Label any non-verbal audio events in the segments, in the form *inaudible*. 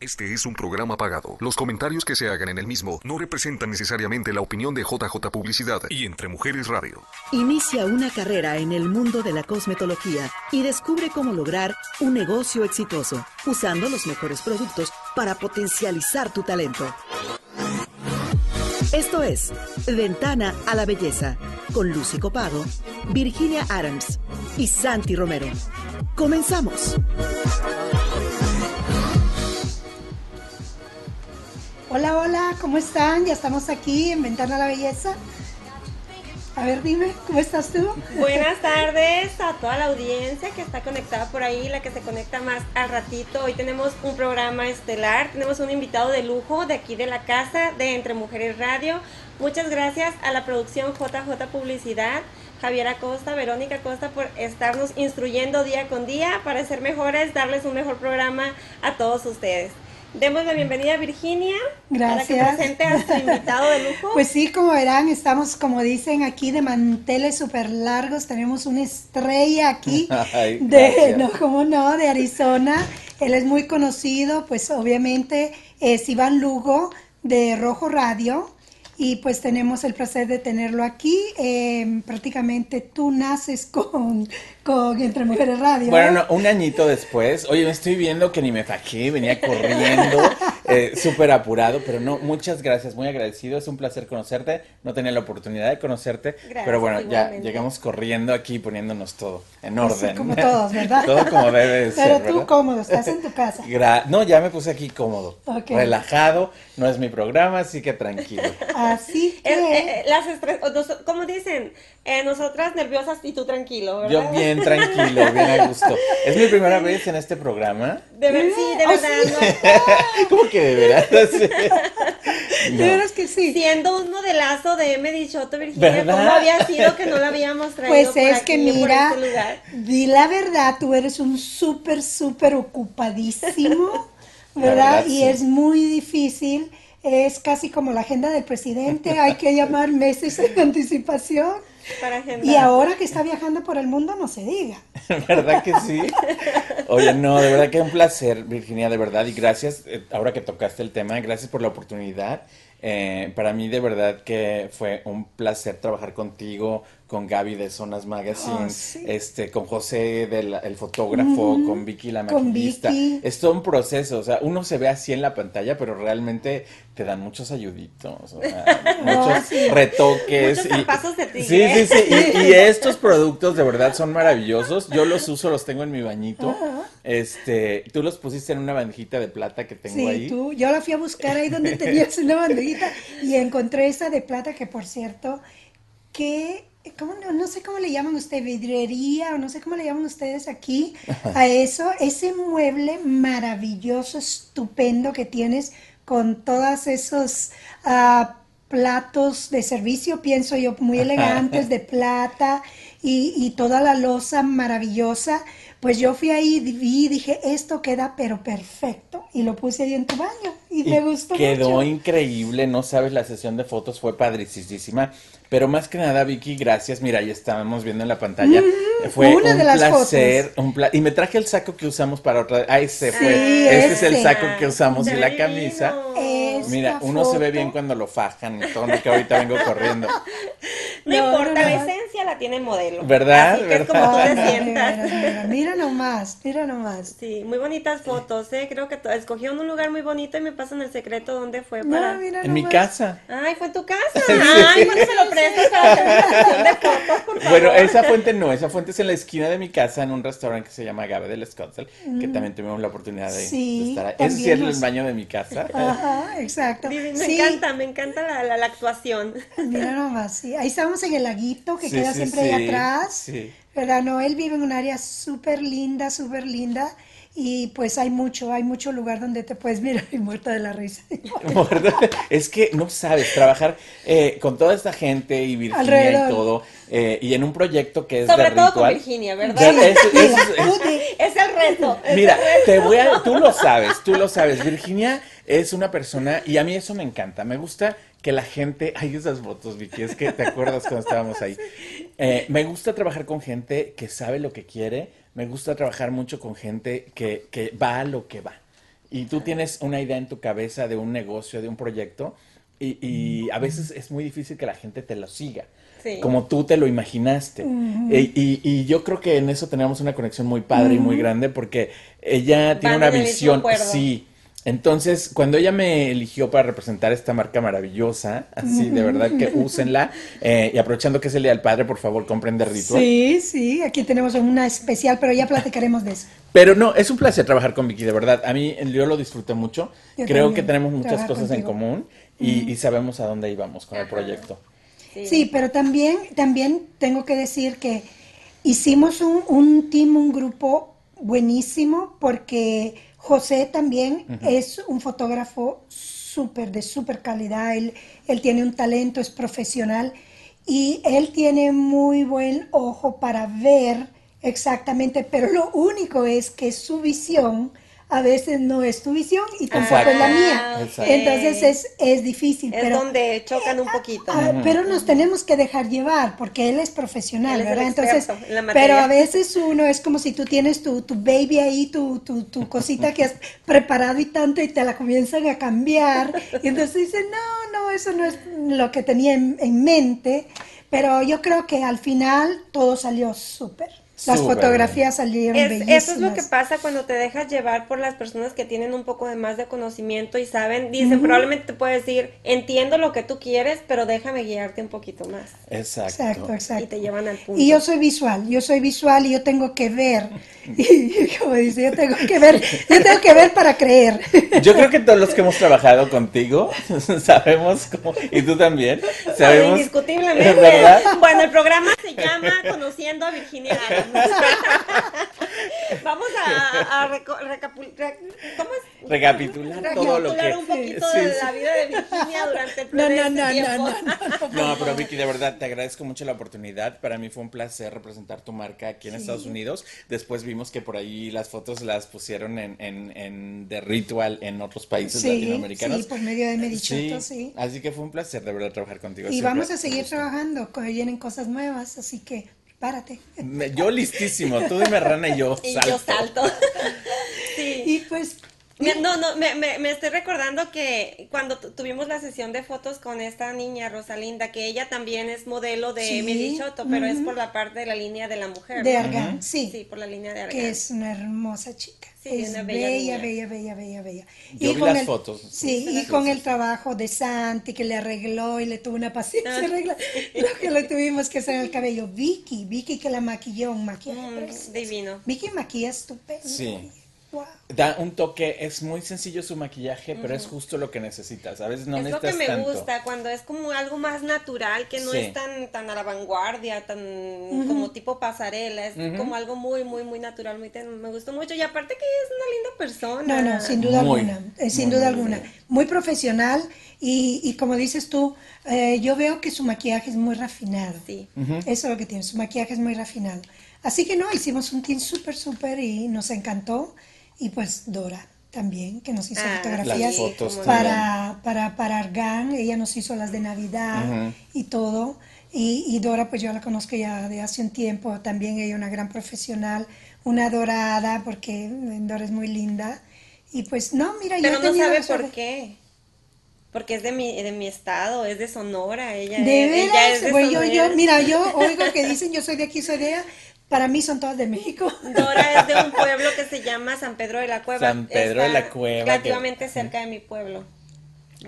Este es un programa pagado. Los comentarios que se hagan en el mismo no representan necesariamente la opinión de JJ Publicidad y Entre Mujeres Radio. Inicia una carrera en el mundo de la cosmetología y descubre cómo lograr un negocio exitoso usando los mejores productos para potencializar tu talento. Esto es Ventana a la Belleza con Lucy Copado, Virginia Adams y Santi Romero. Comenzamos. Hola, hola, ¿cómo están? Ya estamos aquí en Ventana a la Belleza. A ver, dime, ¿cómo estás tú? Buenas tardes a toda la audiencia que está conectada por ahí, la que se conecta más al ratito. Hoy tenemos un programa estelar, tenemos un invitado de lujo de aquí de la casa de Entre Mujeres Radio. Muchas gracias a la producción JJ Publicidad, Javier Acosta, Verónica Acosta por estarnos instruyendo día con día para ser mejores, darles un mejor programa a todos ustedes. Demos la bienvenida a Virginia. Gracias. Para que presente a su invitado de lujo. *laughs* Pues sí, como verán, estamos, como dicen aquí, de manteles súper largos. Tenemos una estrella aquí *laughs* Ay, de, no, cómo no, de Arizona. Él es muy conocido, pues obviamente es Iván Lugo de Rojo Radio. Y pues tenemos el placer de tenerlo aquí. Eh, prácticamente tú naces *laughs* con, con Entre Mujeres Radio. Bueno, ¿eh? no, un añito después, oye, me estoy viendo que ni me fajé, venía corriendo, *laughs* eh, súper apurado, pero no, muchas gracias, muy agradecido, es un placer conocerte, no tenía la oportunidad de conocerte, Gracias, pero bueno, ya llegamos corriendo aquí poniéndonos todo en Así orden. como todos, ¿verdad? *laughs* todo como debe de Pero ser, tú ¿verdad? cómodo, estás en tu casa. *laughs* Gra- no, ya me puse aquí cómodo, relajado, no es mi programa, así que tranquilo. Así que... Eh, eh, las estres- o nos- como dicen, eh, nosotras nerviosas y tú tranquilo, ¿verdad? Yo bien tranquilo, bien a gusto. Es mi primera vez en este programa. De ver- sí, de Oh, verdad. sí. no. *laughs* ¿Cómo que de veras? *laughs* Sí. De No. veras que sí. Siendo un modelazo de M. Dichoto, Virginia, ¿Verdad? ¿cómo había sido que no la habíamos traído Pues por es aquí, que por mira, este lugar? di la verdad, tú eres un súper, súper ocupadísimo, *laughs* ¿verdad? verdad, y sí. es muy difícil, es casi como la agenda del presidente, hay que llamar meses en anticipación. Para. Y ahora que está viajando por el mundo, no se diga. *laughs* ¿Verdad que sí? Oye, no, de verdad que un placer, Virginia, de verdad, y gracias, eh, ahora que tocaste el tema, gracias por la oportunidad. Eh, para mí, de verdad que fue un placer trabajar contigo, con Gaby de Zonas Magazine, Oh, sí. este, con José, del, el fotógrafo, con Vicky, la maquillista. Vicky. Es todo un proceso, o sea, uno se ve así en la pantalla, pero realmente te dan muchos ayuditos, o sea, *laughs* muchos sí. retoques. Muchos de Sí, tigre. sí, sí, y, y *laughs* estos productos de verdad son maravillosos. Yo los uso, los tengo en mi bañito. Este, tú los pusiste en una bandejita de plata que tengo Sí, ahí. tú, yo la fui a buscar ahí donde tenías una bandejita y encontré esa de plata que por cierto, que, ¿cómo no, no sé cómo le llaman ustedes, vidriería o no sé cómo le llaman ustedes aquí *laughs* a eso, ese mueble maravilloso, estupendo que tienes con todos esos ah, platos de servicio, pienso yo, muy *laughs* elegantes de plata y, y toda la loza maravillosa. Pues yo fui ahí, vi y dije, esto queda pero perfecto. Y lo puse ahí en tu baño y, Y me gustó quedó mucho. increíble, no sabes, la sesión de fotos fue padricísima. Pero más que nada, Vicky, gracias. Mira, ahí estábamos viendo en la pantalla. Fue una un de las placer. Un pla- y me traje el saco que usamos para otra. Ah, ese fue. Sí, este es el ese. saco que usamos Se y la camisa. Esta Mira, uno se ve bien cuando lo fajan todo lo que ahorita vengo corriendo. *laughs* No, No, importa, no, no. La esencia la tiene el modelo. ¿Verdad? Así que es como tú te mira, sientas. mira, mira, mira nomás, mira nomás. Sí, muy bonitas fotos, ¿eh? Creo que escogieron un lugar muy bonito y me pasan el secreto dónde fue No, para... mira En mi casa. Ay, fue en tu casa. *laughs* Ay, bueno, se lo prestas para hacer una sesión de fotos, por favor. Bueno, esa fuente no, esa fuente es en la esquina de mi casa, en un restaurante que se llama Gabe del Scottsdale, que también tuvimos la oportunidad de, Mm. Sí, de estar ahí. Ese sí es nos- el baño de mi casa. *laughs* Ajá, exacto. Me Sí, encanta, me encanta la, la, la actuación. Mira nomás, sí. Ahí estamos en el laguito que Sí, queda sí, siempre ahí atrás. ¿Verdad? No, él vive en un área súper linda, súper linda. Y pues hay mucho, hay mucho lugar donde te puedes mirar y muerta de la risa. *laughs* Es que no sabes, trabajar eh, con toda esta gente y Virginia Alrededor. y todo, eh, y en un proyecto que es Sobre de todo ritual. con Virginia, ¿verdad? Ver- es- el reto. es Mira, el reto. te voy a, tú lo sabes, tú lo sabes. Virginia es una persona, y a mí eso me encanta. Me gusta que la gente, ay, esas fotos, Vicky, es que te acuerdas cuando estábamos ahí. *laughs* Eh, me gusta trabajar con gente que sabe lo que quiere, me gusta trabajar mucho con gente que, que va a lo que va. y tú tienes una idea en tu cabeza de un negocio, de un proyecto, y, y a veces es muy difícil que la gente te lo siga. Sí. Como tú te lo imaginaste. E- y, y yo creo que en eso tenemos una conexión muy padre y muy grande porque ella tiene una visión. Sí. Entonces, cuando ella me eligió para representar esta marca maravillosa, así de verdad que *laughs* úsenla. eh, y aprovechando que es el Día del Padre, por favor, compren de Ritual. Sí, sí, aquí tenemos una especial, pero ya platicaremos de eso. Pero no, es un placer trabajar con Vicky, de verdad. A mí yo lo disfruté mucho. Yo Creo también, que tenemos muchas cosas en común y, y sabemos a dónde íbamos con el proyecto. Sí, pero también, también tengo que decir que hicimos un, un team, un grupo buenísimo, porque José también es un fotógrafo súper, de súper calidad, él, él tiene un talento, es profesional y él tiene muy buen ojo para ver exactamente, pero lo único es que su visión a veces no es tu visión y tampoco es la mía. Exacto. Entonces es, es difícil. Es pero, donde chocan un poquito. Ah, pero nos tenemos que dejar llevar porque él es profesional, Él es ¿verdad? Entonces, en la materia. pero a veces uno es como si tú tienes tu, tu baby ahí, tu, tu, tu cosita que has preparado y tanto y te la comienzan a cambiar. Y entonces dices, no, no, eso no es lo que tenía en, en mente. Pero yo creo que al final todo salió súper. Las Súper fotografías salieron Es- bellísimas. eso es lo que pasa cuando te dejas llevar por las personas que tienen un poco de más de conocimiento y saben, dicen, probablemente te puedes decir, entiendo lo que tú quieres, pero déjame guiarte un poquito más. Exacto. Exacto, exacto. Y te llevan al punto. Y yo soy visual, yo soy visual y yo tengo que ver. *laughs* Y como dice, yo tengo que ver, yo tengo que ver para creer. *laughs* Yo creo que todos los que hemos trabajado contigo *laughs* sabemos cómo, y tú también, sabemos. Indiscutiblemente. ¿Verdad? Bueno, el programa se llama Conociendo a Virginia Adams. *laughs* Vamos a, a reco- recapu- re- ¿cómo es? Recapitular todo lo que. Recapitular un poquito Sí, de la vida de Virginia durante el No, no, este no, no, tiempo. no, no. No, pero Vicky, de verdad, te agradezco mucho la oportunidad. Para mí fue un placer representar tu marca aquí en Estados Unidos. Después vimos que por ahí las fotos las pusieron en, en, en The Ritual en otros países Sí, latinoamericanos. sí, por medio de Medichoto, sí. Así que fue un placer de verdad trabajar contigo. Y Siempre vamos a seguir trabajando, vienen cosas nuevas, así que prepárate. Me- Yo listísimo, tú dime rana y yo Y salto. yo salto. *laughs* sí. Y pues, Me- No, no, me, me, me estoy recordando que cuando tu- tuvimos la sesión de fotos con esta niña Rosalinda, que ella también es modelo de Sí, Medichoto, pero es por la parte de la línea de la mujer. de ¿no? Argan, sí, Sí, por la línea de Argan. que es una hermosa chica. Sí, es una bella, bella bella, bella, bella, bella, Yo vi con las el- fotos. Sí, y con el trabajo de Santi que le arregló y le tuvo una paciencia Ah. arregla lo que le tuvimos que hacer en el cabello. Vicky, Vicky que la maquilló, un maquillaje Mm, divino. Vicky maquilla estupendo. Sí. Wow. Da un toque, es muy sencillo su maquillaje, pero es justo lo que necesitas. A veces no es lo que necesitas me tanto. gusta, cuando es como algo más natural, que no Sí. es tan, tan a la vanguardia, tan como tipo pasarela, es como algo muy, muy, muy natural, muy ten- me gustó mucho. Y aparte que es una linda persona. No, no, sin duda Muy, alguna, eh, sin muy, duda muy alguna. Muy profesional y, y como dices tú, eh, yo veo que su maquillaje es muy refinado. Sí. Eso es lo que tiene, su maquillaje es muy refinado. Así que no, hicimos un team súper, súper y nos encantó. Y pues Dora también, que nos hizo Ah, fotografías para, para, para Argan, ella nos hizo las de Navidad y todo. Y, y Dora, pues yo la conozco ya de hace un tiempo, también ella una gran profesional, una dorada, porque eh, Dora es muy linda. Y pues no, mira, yo Pero he no tenido sabe por qué. Porque es de mi, de mi estado, es de Sonora, ella, De es, ella es de Bueno, yo, yo, Sonora. mira, yo oigo que dicen yo soy de aquí, soy de allá. Para mí son todas de México. *laughs* Dora es de un pueblo que se llama San Pedro de la Cueva. San Pedro de la Cueva, Relativamente que- cerca de mi pueblo.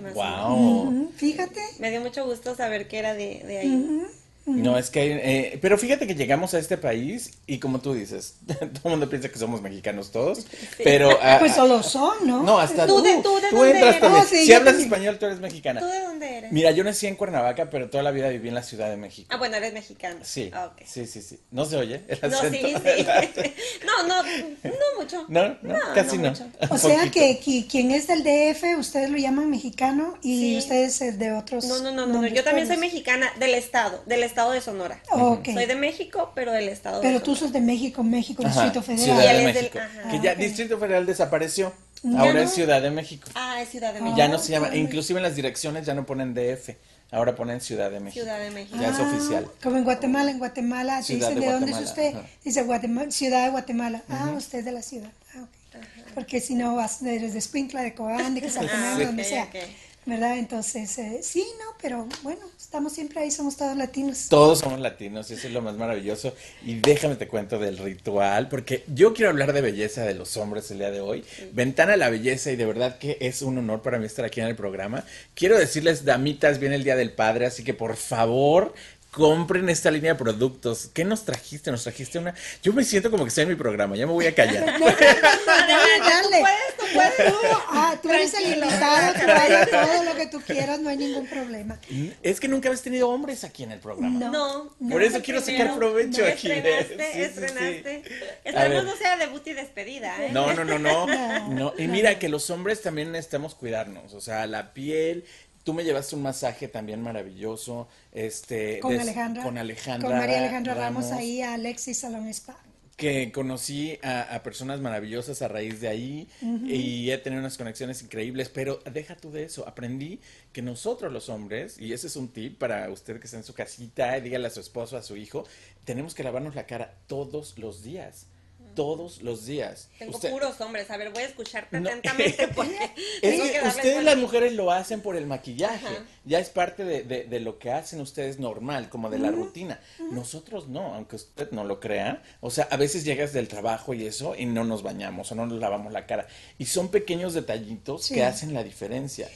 Más. Wow. Fíjate. Me dio mucho gusto saber que era de, de ahí. No, es que, eh, pero fíjate que llegamos a este país y como tú dices, *laughs* todo el mundo piensa que somos mexicanos todos, pero... *laughs* ah, Pues ah, solo son, ¿no? No, hasta ¿Tú tú, de- tú de tú dónde entras eres? también. Oh, sí, si hablas también. español, tú eres mexicana. ¿Tú de dónde eres? Mira, yo nací en Cuernavaca, pero toda la vida viví en la Ciudad de México. Ah, bueno, eres mexicano. Sí, Ah, ok. sí, sí, sí. No se oye el No, sí, sí. *laughs* No, no, no mucho. No, no, casi no. mucho. O sea que, qui- quien es del DF, ustedes lo llaman mexicano y Sí. ustedes de otros. No, no, no, no, Yo también soy mexicana del estado, del estado de Sonora. Ok. Soy de México, pero del estado de Pero tú Sonora. sos de México, México, Ajá, Distrito Federal. Ciudad de es del- México. ajá. que ya Ah, ok. Distrito Federal desapareció. Ahora no. es Ciudad de México. Ah, es Ciudad de Ah. México. Ya no se llama, inclusive en las direcciones ya no ponen DF, ahora ponen Ciudad de México. Ciudad de México. Ya es Ah, oficial. Como en Guatemala, en Guatemala, te Ciudad dicen de de, dónde es usted. ajá. Dice Guatemala, Ciudad de Guatemala. Ah, usted es de la ciudad. Ah, ok. Ah, porque si no vas, eres de Escuintla, de Cobán, de Quetzaltenango, *laughs* Ah, donde ok, sea. ok. ¿Verdad? Entonces, eh, sí, no, pero bueno, estamos siempre ahí, somos todos latinos. Todos somos latinos, y eso es lo más maravilloso. Y déjame te cuento del ritual, porque yo quiero hablar de belleza de los hombres el día de hoy. Ventana a la belleza, y de verdad que es un honor para mí estar aquí en el programa. Quiero decirles, damitas, viene el Día del Padre, así que por favor. Compren esta línea de productos. ¿Qué nos trajiste? Nos trajiste una. Yo me siento como que estoy en mi programa, ya me voy a callar. *laughs* Dale, Tú puedes, tú puedes. Tú, ah, tú eres el Tranquilo. invitado, tú vaya todo lo que tú quieras, no hay ningún problema. Es que nunca habéis tenido hombres aquí en el programa. No. No. Por eso quiero sacar provecho aquí. Estrenaste, sí, sí, sí. estrenaste. Esperemos no sea debut y despedida, ¿eh? No, no, no, no, *laughs* No, no. Y mira que los hombres también necesitamos cuidarnos, o sea, la piel. Tú me llevaste un masaje también maravilloso, este, Con des- Alejandra. con Alejandra, Con María Alejandra Ramos, Ramos, ahí a Alexis Salón Spa. que conocí a, a personas maravillosas a raíz de ahí y he tenido unas conexiones increíbles, pero deja tú de eso, aprendí que nosotros los hombres, y ese es un tip para usted que está en su casita, dígale a su esposo, a su hijo, tenemos que lavarnos la cara todos los días, todos los días. Tengo Usted- puros hombres. A ver, voy a escucharte No. atentamente *laughs* porque Es tengo que que darle ustedes las mujeres lo hacen por el maquillaje, Ajá. ya es parte de, de- de lo que hacen ustedes normal, como de la rutina. Nosotros no, aunque usted no lo crea. O sea, a veces llegas del trabajo y eso y no nos bañamos o no nos lavamos la cara. Y son pequeños detallitos Sí. que hacen la diferencia.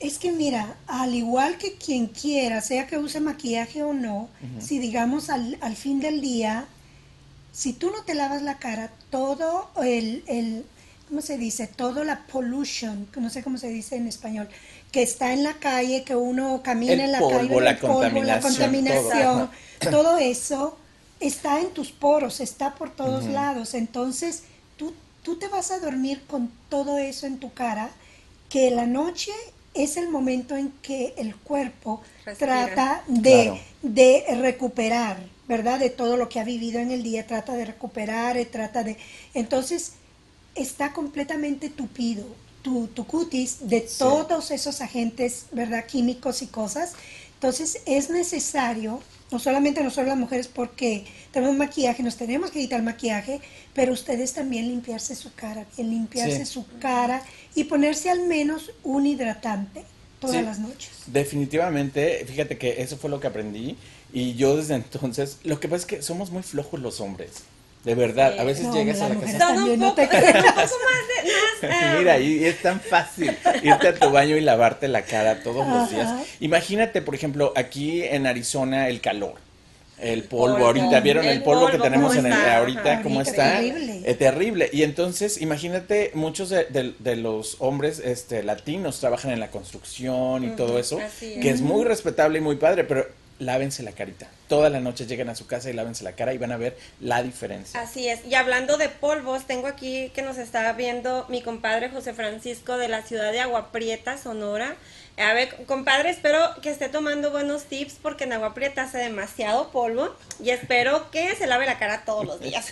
Es que mira, al igual que quien quiera, sea que use maquillaje o no, si digamos al, al fin del día, si tú no te lavas la cara, todo el, el ¿cómo se dice? Todo la pollution, no sé cómo se dice en español, que está en la calle, que uno camina El en la polvo, calle, la el polvo, la contaminación, todo. todo eso está en tus poros, está por todos lados. Entonces, tú, tú te vas a dormir con todo eso en tu cara, que la noche es el momento en que el cuerpo Respira. trata de, Claro. de recuperar, ¿verdad? De todo lo que ha vivido en el día, trata de recuperar, eh, trata de... Entonces, está completamente tupido tu, tu cutis de todos esos agentes, ¿verdad? Químicos y cosas. Entonces, es necesario, no solamente nosotros las mujeres, porque tenemos maquillaje, nos tenemos que quitar maquillaje, pero ustedes también limpiarse su cara, bien limpiarse Sí. su cara y ponerse al menos un hidratante todas Sí. las noches. Definitivamente, fíjate que eso fue lo que aprendí y yo desde entonces, lo que pasa es que somos muy flojos los hombres. De verdad, a veces No, llegas a la casa También no poco, te un creas. poco más de... Más, *laughs* eh, Mira, y es tan fácil irte a tu baño y lavarte la cara todos los días. Imagínate, por ejemplo, aquí en Arizona el calor, el polvo. polvo. Ahorita vieron el, El polvo, que tenemos ¿cómo en el, ahorita, Ajá. cómo está. terrible. Eh, terrible. Y entonces, imagínate, muchos de, de- de los hombres este, latinos trabajan en la construcción y todo eso, así es. que es muy respetable y muy padre, pero lávense la carita. Toda la noche llegan a su casa y lávense la cara y van a ver la diferencia. Así es. Y hablando de polvos, tengo aquí que nos está viendo mi compadre José Francisco de la ciudad de Agua Prieta, Sonora. A ver, compadre, espero que esté tomando buenos tips porque en Agua Prieta hace demasiado polvo y espero que se lave la cara todos los días.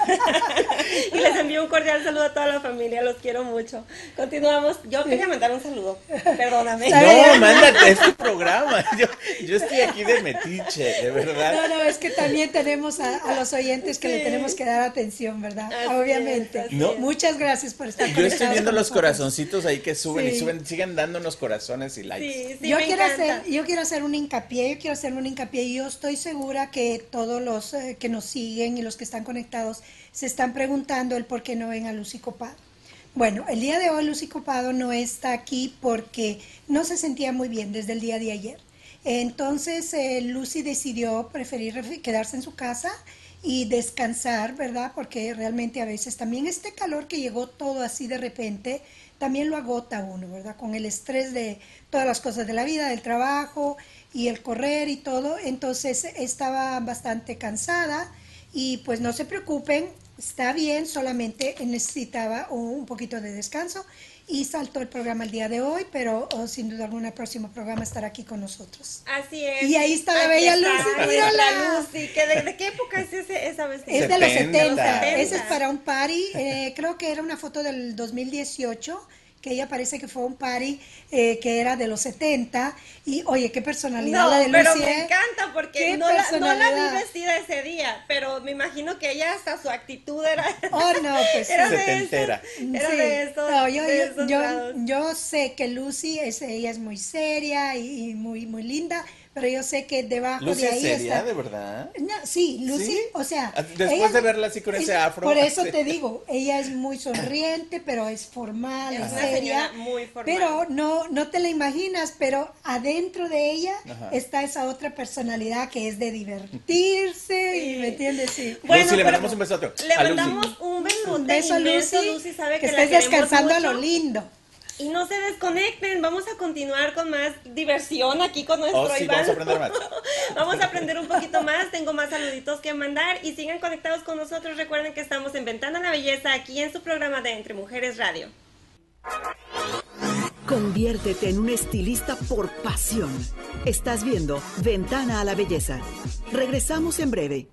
*laughs* y les envío un cordial saludo a toda la familia, los quiero mucho. Continuamos. Yo quería mandar un saludo, perdóname. No, mándate este programa. *laughs* Yo, yo estoy aquí de metiche, de verdad. No, no, es que también tenemos a, a los oyentes que le tenemos que dar atención, ¿verdad? Así Obviamente. es, No. es. Muchas gracias por estar Yo estoy viendo los corazoncitos ahí que suben y suben, sigan dándonos corazones y likes. Sí, sí, yo, me quiero encanta. hacer, yo quiero hacer un hincapié, yo quiero hacer un hincapié y yo estoy segura que todos los eh, que nos siguen y los que están conectados se están preguntando el por qué no ven a Lucy Copado. Bueno, el día de hoy Lucy Copado no está aquí porque no se sentía muy bien desde el día de ayer. Entonces eh, Lucy decidió preferir ref- quedarse en su casa y descansar, ¿verdad? Porque realmente a veces también este calor que llegó todo así de repente, también lo agota uno, ¿verdad? Con el estrés de todas las cosas de la vida, del trabajo y el correr y todo. Entonces estaba bastante cansada y pues no se preocupen, está bien, solamente necesitaba un poquito de descanso y saltó el programa el día de hoy, pero oh, sin duda alguna el próximo programa estará aquí con nosotros. Así es. Y ahí está la Aquí bella está, Lucy, mírala. Lucy. ¿Que de, de qué época es ese, esa vestida? Es de los 70. 70, ese es 70. para un party, eh, creo que era una foto del 2018 que ella parece que fue un party eh, que era de los 70 y oye, qué personalidad la de pero Lucy, me ¿eh? encanta porque no la, no vi vestida ese día, pero me imagino que ella hasta su actitud era... Oh, no, pues era de Setentera. esos, era Sí. de esos, No, yo, de yo- esos yo- lados. yo sé que Lucy es, ella es muy seria y, y muy, muy linda, pero yo sé que debajo Lucy de ahí seria, está. de verdad. No, sí, Lucy, ¿Sí? o sea. Ah, después de verla así con ese afro, Por eso te digo, ella es muy sonriente, pero es formal, Es seria. muy formal. Pero no, no te la imaginas, pero adentro de ella Ajá. está esa otra personalidad que es de divertirse, Sí. y, ¿me entiendes? Sí. Bueno, Lucy, le mandamos un besote Le mandamos un besote Un beso a Lucy, Lucy sabe que que, estés descansando a lo lindo. Y no se desconecten, vamos a continuar con más diversión aquí con nuestro Oh, sí, Iván. vamos a aprender más. *laughs* Vamos a aprender un poquito más, tengo más saluditos que mandar y sigan conectados con nosotros. Recuerden que estamos en Ventana a la Belleza aquí en su programa de Entre Mujeres Radio. Conviértete en un estilista por pasión. Estás viendo Ventana a la Belleza. Regresamos en breve.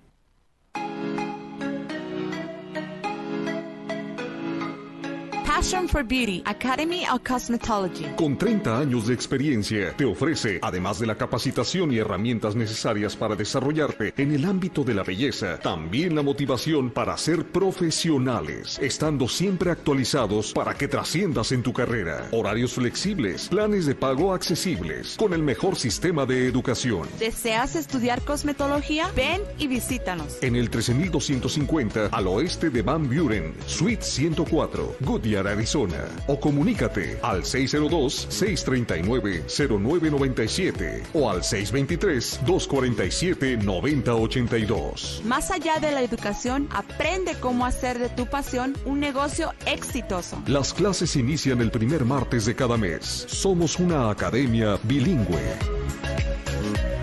Passion for Beauty, Academy of Cosmetology. Con 30 años de experiencia, te ofrece, además de la capacitación y herramientas necesarias para desarrollarte en el ámbito de la belleza, también la motivación para ser profesionales, estando siempre actualizados para que trasciendas en tu carrera. Horarios flexibles, planes de pago accesibles, con el mejor sistema de educación. ¿Deseas estudiar cosmetología? Ven y visítanos. En el 13250 al oeste de Van Buren, Suite 104, Goodyear, Arizona. O comunícate al 602-639-0997 o al 623-247-9082. Más allá de la educación, aprende cómo hacer de tu pasión un negocio exitoso. Las clases inician el primer martes de cada mes. Somos una academia bilingüe.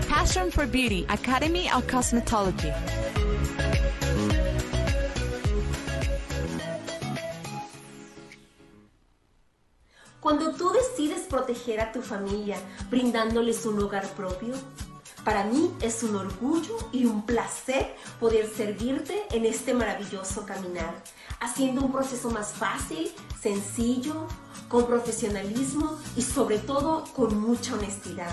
Passion for Beauty, Academy of Cosmetology. Cuando tú decides proteger a tu familia brindándoles un hogar propio, para mí es un orgullo y un placer poder servirte en este maravilloso caminar, haciendo un proceso más fácil, sencillo, con profesionalismo y sobre todo con mucha honestidad.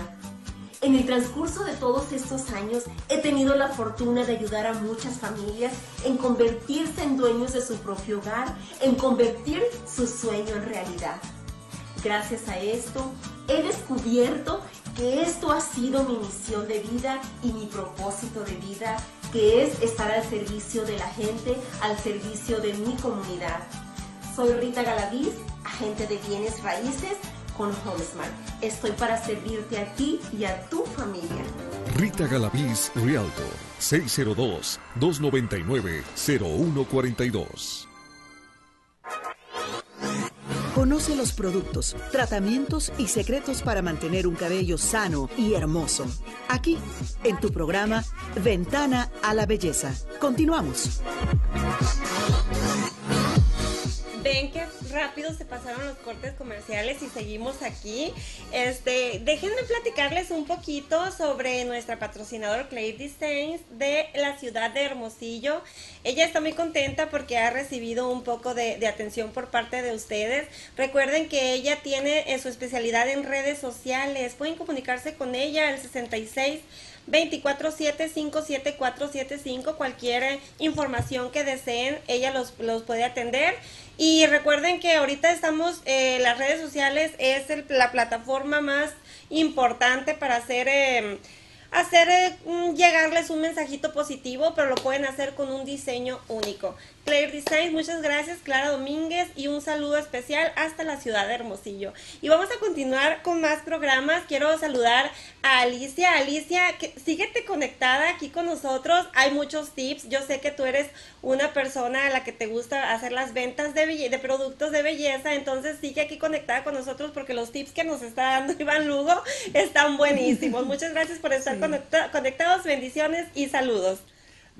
En el transcurso de todos estos años he tenido la fortuna de ayudar a muchas familias en convertirse en dueños de su propio hogar, en convertir su sueño en realidad. Gracias a esto he descubierto que esto ha sido mi misión de vida y mi propósito de vida, que es estar al servicio de la gente, al servicio de mi comunidad. Soy Rita Galaviz, agente de bienes raíces con Homesmart. Estoy para servirte a ti y a tu familia. Rita Galaviz Realtor 602-299-0142. Conoce los productos, tratamientos y secretos para mantener un cabello sano y hermoso. Aquí, en tu programa Ventana a la Belleza. Continuamos. Rápido se pasaron los cortes comerciales y seguimos aquí. Este, déjenme platicarles un poquito sobre nuestra patrocinador Clay Designs de la ciudad de Hermosillo. Ella está muy contenta porque ha recibido un poco de, de atención por parte de ustedes. Recuerden que ella tiene eh, su especialidad en redes sociales. Pueden comunicarse con ella al 66 247-57475, cualquier eh, información que deseen, ella los, los puede atender. Y recuerden que ahorita estamos, eh, las redes sociales es la plataforma más importante para hacer... eh, hacer eh, llegarles un mensajito positivo, pero lo pueden hacer con un diseño único. Claire Design, muchas gracias, Clara Domínguez, y un saludo especial hasta la ciudad de Hermosillo. Y vamos a continuar con más programas. Quiero saludar a Alicia. Alicia, que, síguete conectada aquí con nosotros. Hay muchos tips. Yo sé que tú eres una persona a la que te gusta hacer las ventas de, productos de belleza, entonces sigue aquí conectada con nosotros porque los tips que nos está dando *laughs* Iván Lugo están buenísimos. *laughs* Muchas gracias por estar conecta- conectados. Bendiciones y saludos.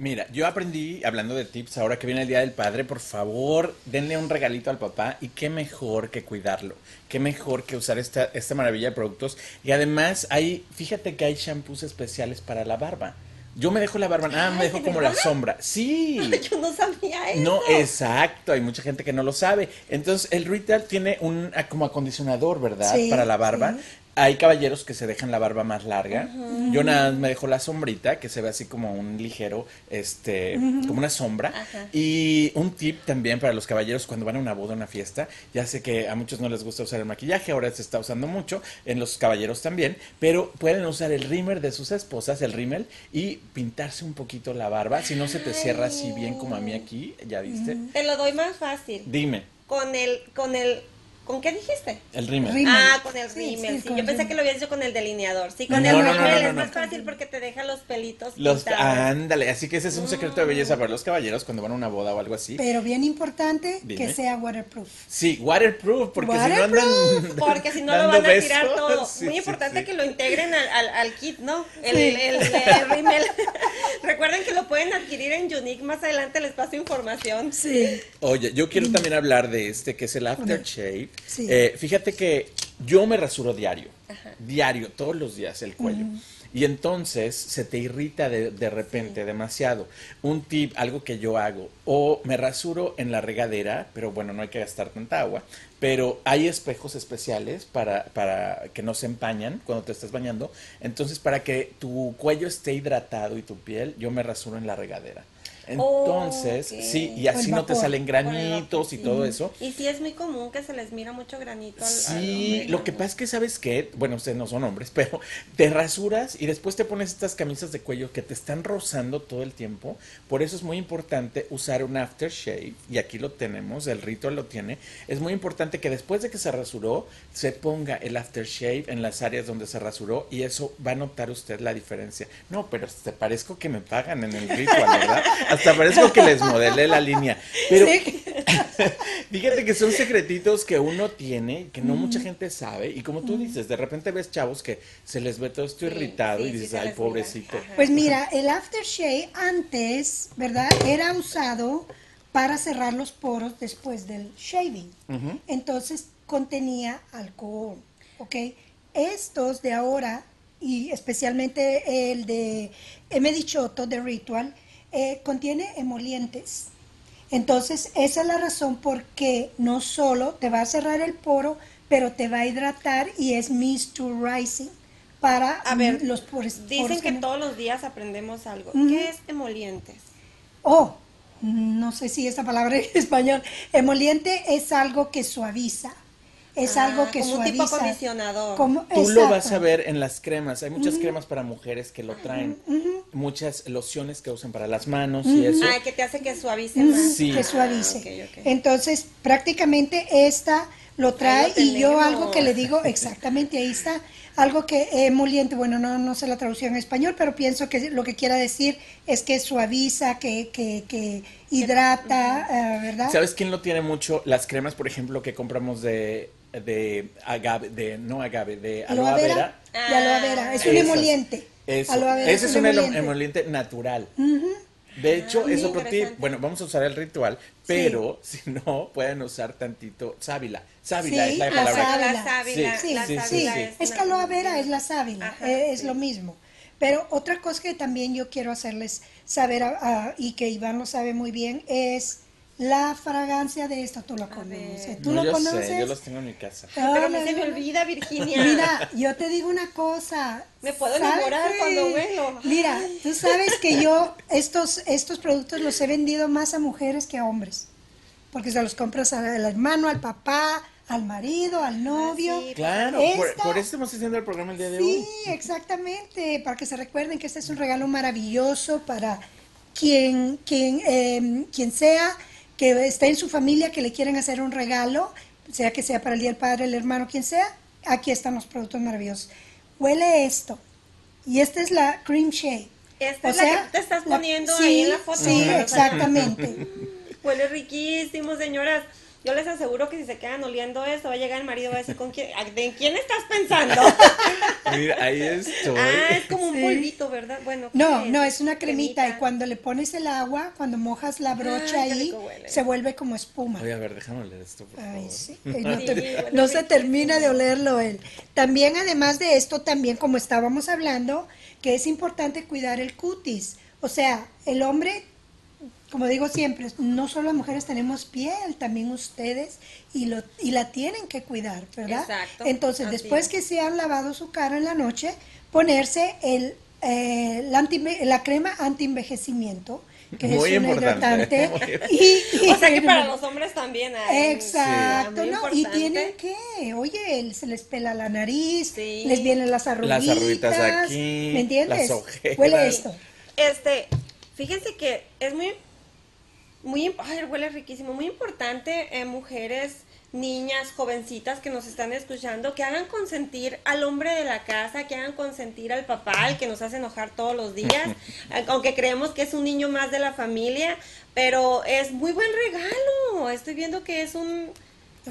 Mira, yo aprendí, hablando de tips, ahora que viene el Día del Padre, por favor, denle un regalito al papá y qué mejor que cuidarlo, qué mejor que usar esta, esta maravilla de productos. Y además, hay, fíjate que hay shampoos especiales para la barba. Yo me dejo la barba, ah, me dejo ¿de como la sombra. Sí. *laughs* Yo no sabía eso. No, exacto, hay mucha gente que no lo sabe. Entonces, el ritual tiene un como acondicionador, ¿verdad? Sí, Para la barba. sí. Hay caballeros que se dejan la barba más larga. Yo nada más me dejo la sombrita, que se ve así como un ligero, este, como una sombra. Ajá. Y un tip también para los caballeros cuando van a una boda, a una fiesta. Ya sé que a muchos no les gusta usar el maquillaje, ahora se está usando mucho, en los caballeros también, pero pueden usar el rímel de sus esposas, el rímel, y pintarse un poquito la barba. Si no se te cierra así bien como a mí aquí, ¿ya viste? Te lo doy más fácil. Dime, Con el, con el, ¿con qué dijiste? el rímel. Rímel. Ah, con el rímel. sí, yo pensé que lo habías dicho con el delineador. Sí, con No, el no, no, rímel no, es no, más fácil porque te deja los pelitos Los, ándale, así que ese es un secreto de belleza para los caballeros cuando van a una boda o algo así. Pero bien importante Dime. que sea waterproof. Sí, waterproof, porque si no Waterproof, andan *laughs* Porque si no lo van a tirar besos. todo. Sí, Muy importante sí. que lo integren al, al, al kit, ¿no? El, Sí. el, el rímel. *laughs* Recuerden que lo pueden adquirir en Unique. Más adelante les paso información. Sí. Oye, yo quiero también hablar de este, que es el aftershave. Sí. Eh, fíjate que yo me rasuro diario, diario, todos los días el cuello. Y entonces se te irrita de, de repente demasiado. Un tip, algo que yo hago, o me rasuro en la regadera, pero bueno, no hay que gastar tanta agua, pero hay espejos especiales para, para que no se empañan cuando te estás bañando. Entonces, para que tu cuello esté hidratado y tu piel, yo me rasuro en la regadera. Entonces, sí, y así no te salen granitos y todo eso. Y sí es muy común que se les mira mucho granito al, Sí, lo que pasa es que sabes que, bueno, ustedes no son hombres, *laughs* pero te rasuras y después te pones estas camisas de cuello que te están rozando todo el tiempo. Por eso es muy importante usar un aftershave y aquí lo tenemos, el ritual lo tiene. Es muy importante que después de que se rasuró se ponga el aftershave en las áreas donde se rasuró y eso va a notar usted la diferencia. No, pero te parezco que me pagan en el ritual, ¿verdad? *laughs* Hasta parezco que les modelé la línea. Pero *laughs* Fíjate que son secretitos que uno tiene, que no mucha gente sabe, y como tú dices, de repente ves chavos que se les ve todo esto Sí, irritado sí, y sí dices, ay, mira. pobrecito. Pues mira, el aftershave antes, ¿verdad? Era usado para cerrar los poros después del shaving. Entonces contenía alcohol, ¿ok? Estos de ahora, y especialmente el de Emedichoto de Ritual, eh, contiene emolientes. Entonces, esa es la razón por qué no solo te va a cerrar el poro, pero te va a hidratar y es moisturizing para A ver, mm, los poros. Dicen poros que todos los días aprendemos algo. Ujú. ¿Qué es emolientes? Oh, no sé si esta palabra *laughs* en español. Emoliente es algo que suaviza. Es Ah, algo que como un suaviza. tipo acondicionador. Como- Tú lo vas a ver en las cremas. Hay muchas cremas para mujeres que lo traen. Muchas lociones que usan para las manos y eso. Ah, que te hace que suavice más. Sí. Que suavice. Ah. Entonces, prácticamente esta lo trae lo y yo algo que le digo, exactamente, ahí está, algo que emoliente, bueno, no, no sé la traducción en español, pero pienso que lo que quiera decir es que suaviza, que, que, que hidrata, eh, ¿verdad? ¿Sabes quién lo tiene mucho? Las cremas, por ejemplo, que compramos de, de agave, de no agave, de aloe Aloe vera, de aloe vera, es un emoliente. Eso. Aloe vera Ese es un emoliente natural. De hecho, Ah, es otro tip. Bueno, vamos a usar el ritual, pero *laughs* si no, pueden usar tantito sábila. Sábila Sí, es la la palabra. sábila. La sábila, Sí, la sí, sí, sábila sí. es Es que aloe vera es la sábila, Ajá, eh, es sí. lo mismo. Pero otra cosa que también yo quiero hacerles saber a- a- y que Iván lo sabe muy bien es la fragancia de esto. Tú lo conoces. ¿Tú No, lo yo conoces? sé, yo los tengo en mi casa. Ah, Pero a mí se me olvida, Virginia. Mira, yo te digo una cosa. Me puedo enamorar Sí. cuando huelo. Mira, tú sabes que yo estos, estos productos los he vendido más a mujeres que a hombres. Porque se los compras al hermano, al papá, al marido, al novio. sí, Claro, por, Esta- por eso estamos haciendo el programa el día de Sí, hoy. exactamente, para que se recuerden que este es un regalo maravilloso para quien, quien, eh, quien sea que esté en su familia, que le quieren hacer un regalo, sea que sea para el Día del Padre, el hermano, quien sea, aquí están los productos maravillosos. Huele esto, y esta es la cream shade. Esta es la que te estás poniendo ahí en la foto. Sí, exactamente. *laughs* Huele riquísimo, señoras. Yo les aseguro que si se quedan oliendo esto, va a llegar el marido y va a decir, ¿con quién, ¿de quién estás pensando? *laughs* Mira, ahí estoy. Ah, es como un Sí. polvito, ¿verdad? Bueno, ¿qué No, es? no, es una cremita, y cuando le pones el agua, cuando mojas la brocha Ay, qué ahí, se vuelve como espuma. Oye, a ver, déjame leer esto, por Ay, favor. sí, *laughs* y no, te- Sí, no se termina de olerlo él. También, además de esto, también como estábamos hablando, que es importante cuidar el cutis. O sea, el hombre, como digo siempre, no solo las mujeres tenemos piel, también ustedes, y, lo, y la tienen que cuidar, ¿verdad? Exacto, Entonces, así después es. que se han lavado su cara en la noche, ponerse el, eh, la, anti- la crema anti-envejecimiento, que Muy es una importante, hidratante. *laughs* muy y- y- O sea que para *laughs* los hombres también hay. Exacto, Sí. ¿no? Y importante. tienen que, oye, se les pela la nariz, Sí. les vienen las arruguitas. Las arruguitas aquí, ¿Me entiendes? las ojeras. Huele esto. Este, fíjense que es muy, muy, ay, huele riquísimo, muy importante, eh, mujeres, niñas, jovencitas que nos están escuchando, que hagan consentir al hombre de la casa, que hagan consentir al papá, el que nos hace enojar todos los días, *laughs* eh, aunque creemos que es un niño más de la familia, pero es muy buen regalo. Estoy viendo que es un,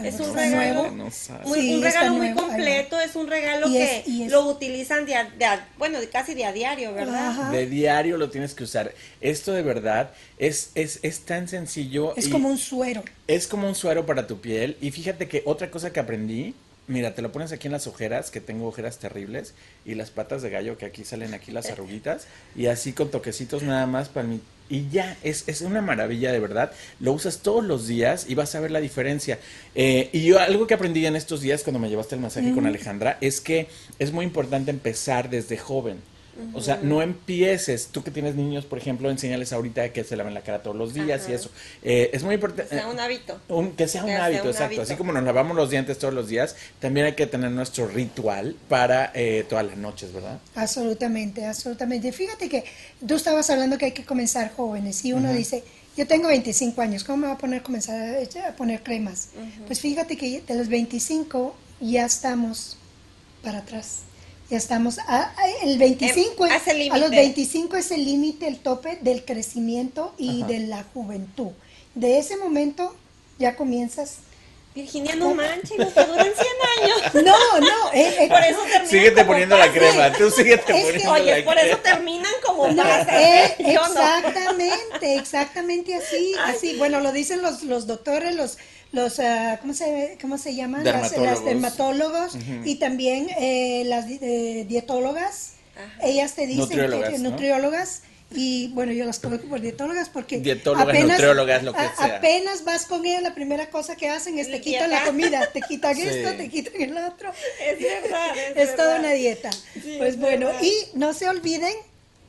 es un regalo. No. Muy- Sí, un regalo muy nuevo, completo, es un regalo Y que es- y es- lo utilizan de, a- de a- bueno, casi de a diario, ¿verdad? Ajá. De diario lo tienes que usar. Esto de verdad es, es, es tan sencillo. Es y como un suero. Es como un suero para tu piel. Y fíjate que otra cosa que aprendí, mira, te lo pones aquí en las ojeras, que tengo ojeras terribles, y las patas de gallo, que aquí salen aquí las *laughs* arruguitas, y así con toquecitos nada más para mí. Y ya, es, es una maravilla de verdad. Lo usas todos los días y vas a ver la diferencia. Eh, y yo algo que aprendí en estos días cuando me llevaste el masaje con Alejandra es que es muy importante empezar desde joven. O sea, no empieces, tú que tienes niños, por ejemplo, enseñales ahorita que se laven la cara todos los días y eso. Eh, es muy importante. sea, un hábito. Un- que sea un Que sea hábito, un exacto. hábito. Así como nos lavamos los dientes todos los días, también hay que tener nuestro ritual para eh, todas las noches, ¿verdad? Absolutamente, absolutamente. Fíjate que tú estabas hablando que hay que comenzar jóvenes y uno dice, yo tengo 25 años, ¿cómo me voy a poner comenzar a, a poner cremas? Pues fíjate que de los 25 ya estamos para atrás. Ya estamos, a, a- el 25, Em, hace a los límite. 25 es el límite, el tope del crecimiento y Ajá. de la juventud. De ese momento ya comienzas. Virginia, no manches, los que duran 100 años. *laughs* No, no, eh, eh, Por eso terminan Síguete poniendo la crema, tú síguete Es que- poniendo Oye, la por crema. eso terminan como No, eh, *laughs* no. exactamente, exactamente así, así. Bueno, lo dicen los, los doctores, los, los ah, ¿cómo se, cómo se llaman? Las- Las, Dermatólogos. dermatólogos y también eh, las eh, dietólogas. Ajá. Ellas te dicen Nutriólogas, que ¿no? nutriólogas. Y bueno, yo las conozco por dietólogas porque Dietólogas, nutriólogas, lo que a- sea. apenas vas con ellas, la primera cosa que hacen es te quitan la comida, te quitan *laughs* Sí. esto, te quitan el otro. Es verdad, es, Es toda una dieta. Sí, pues es bueno, verdad. y no se olviden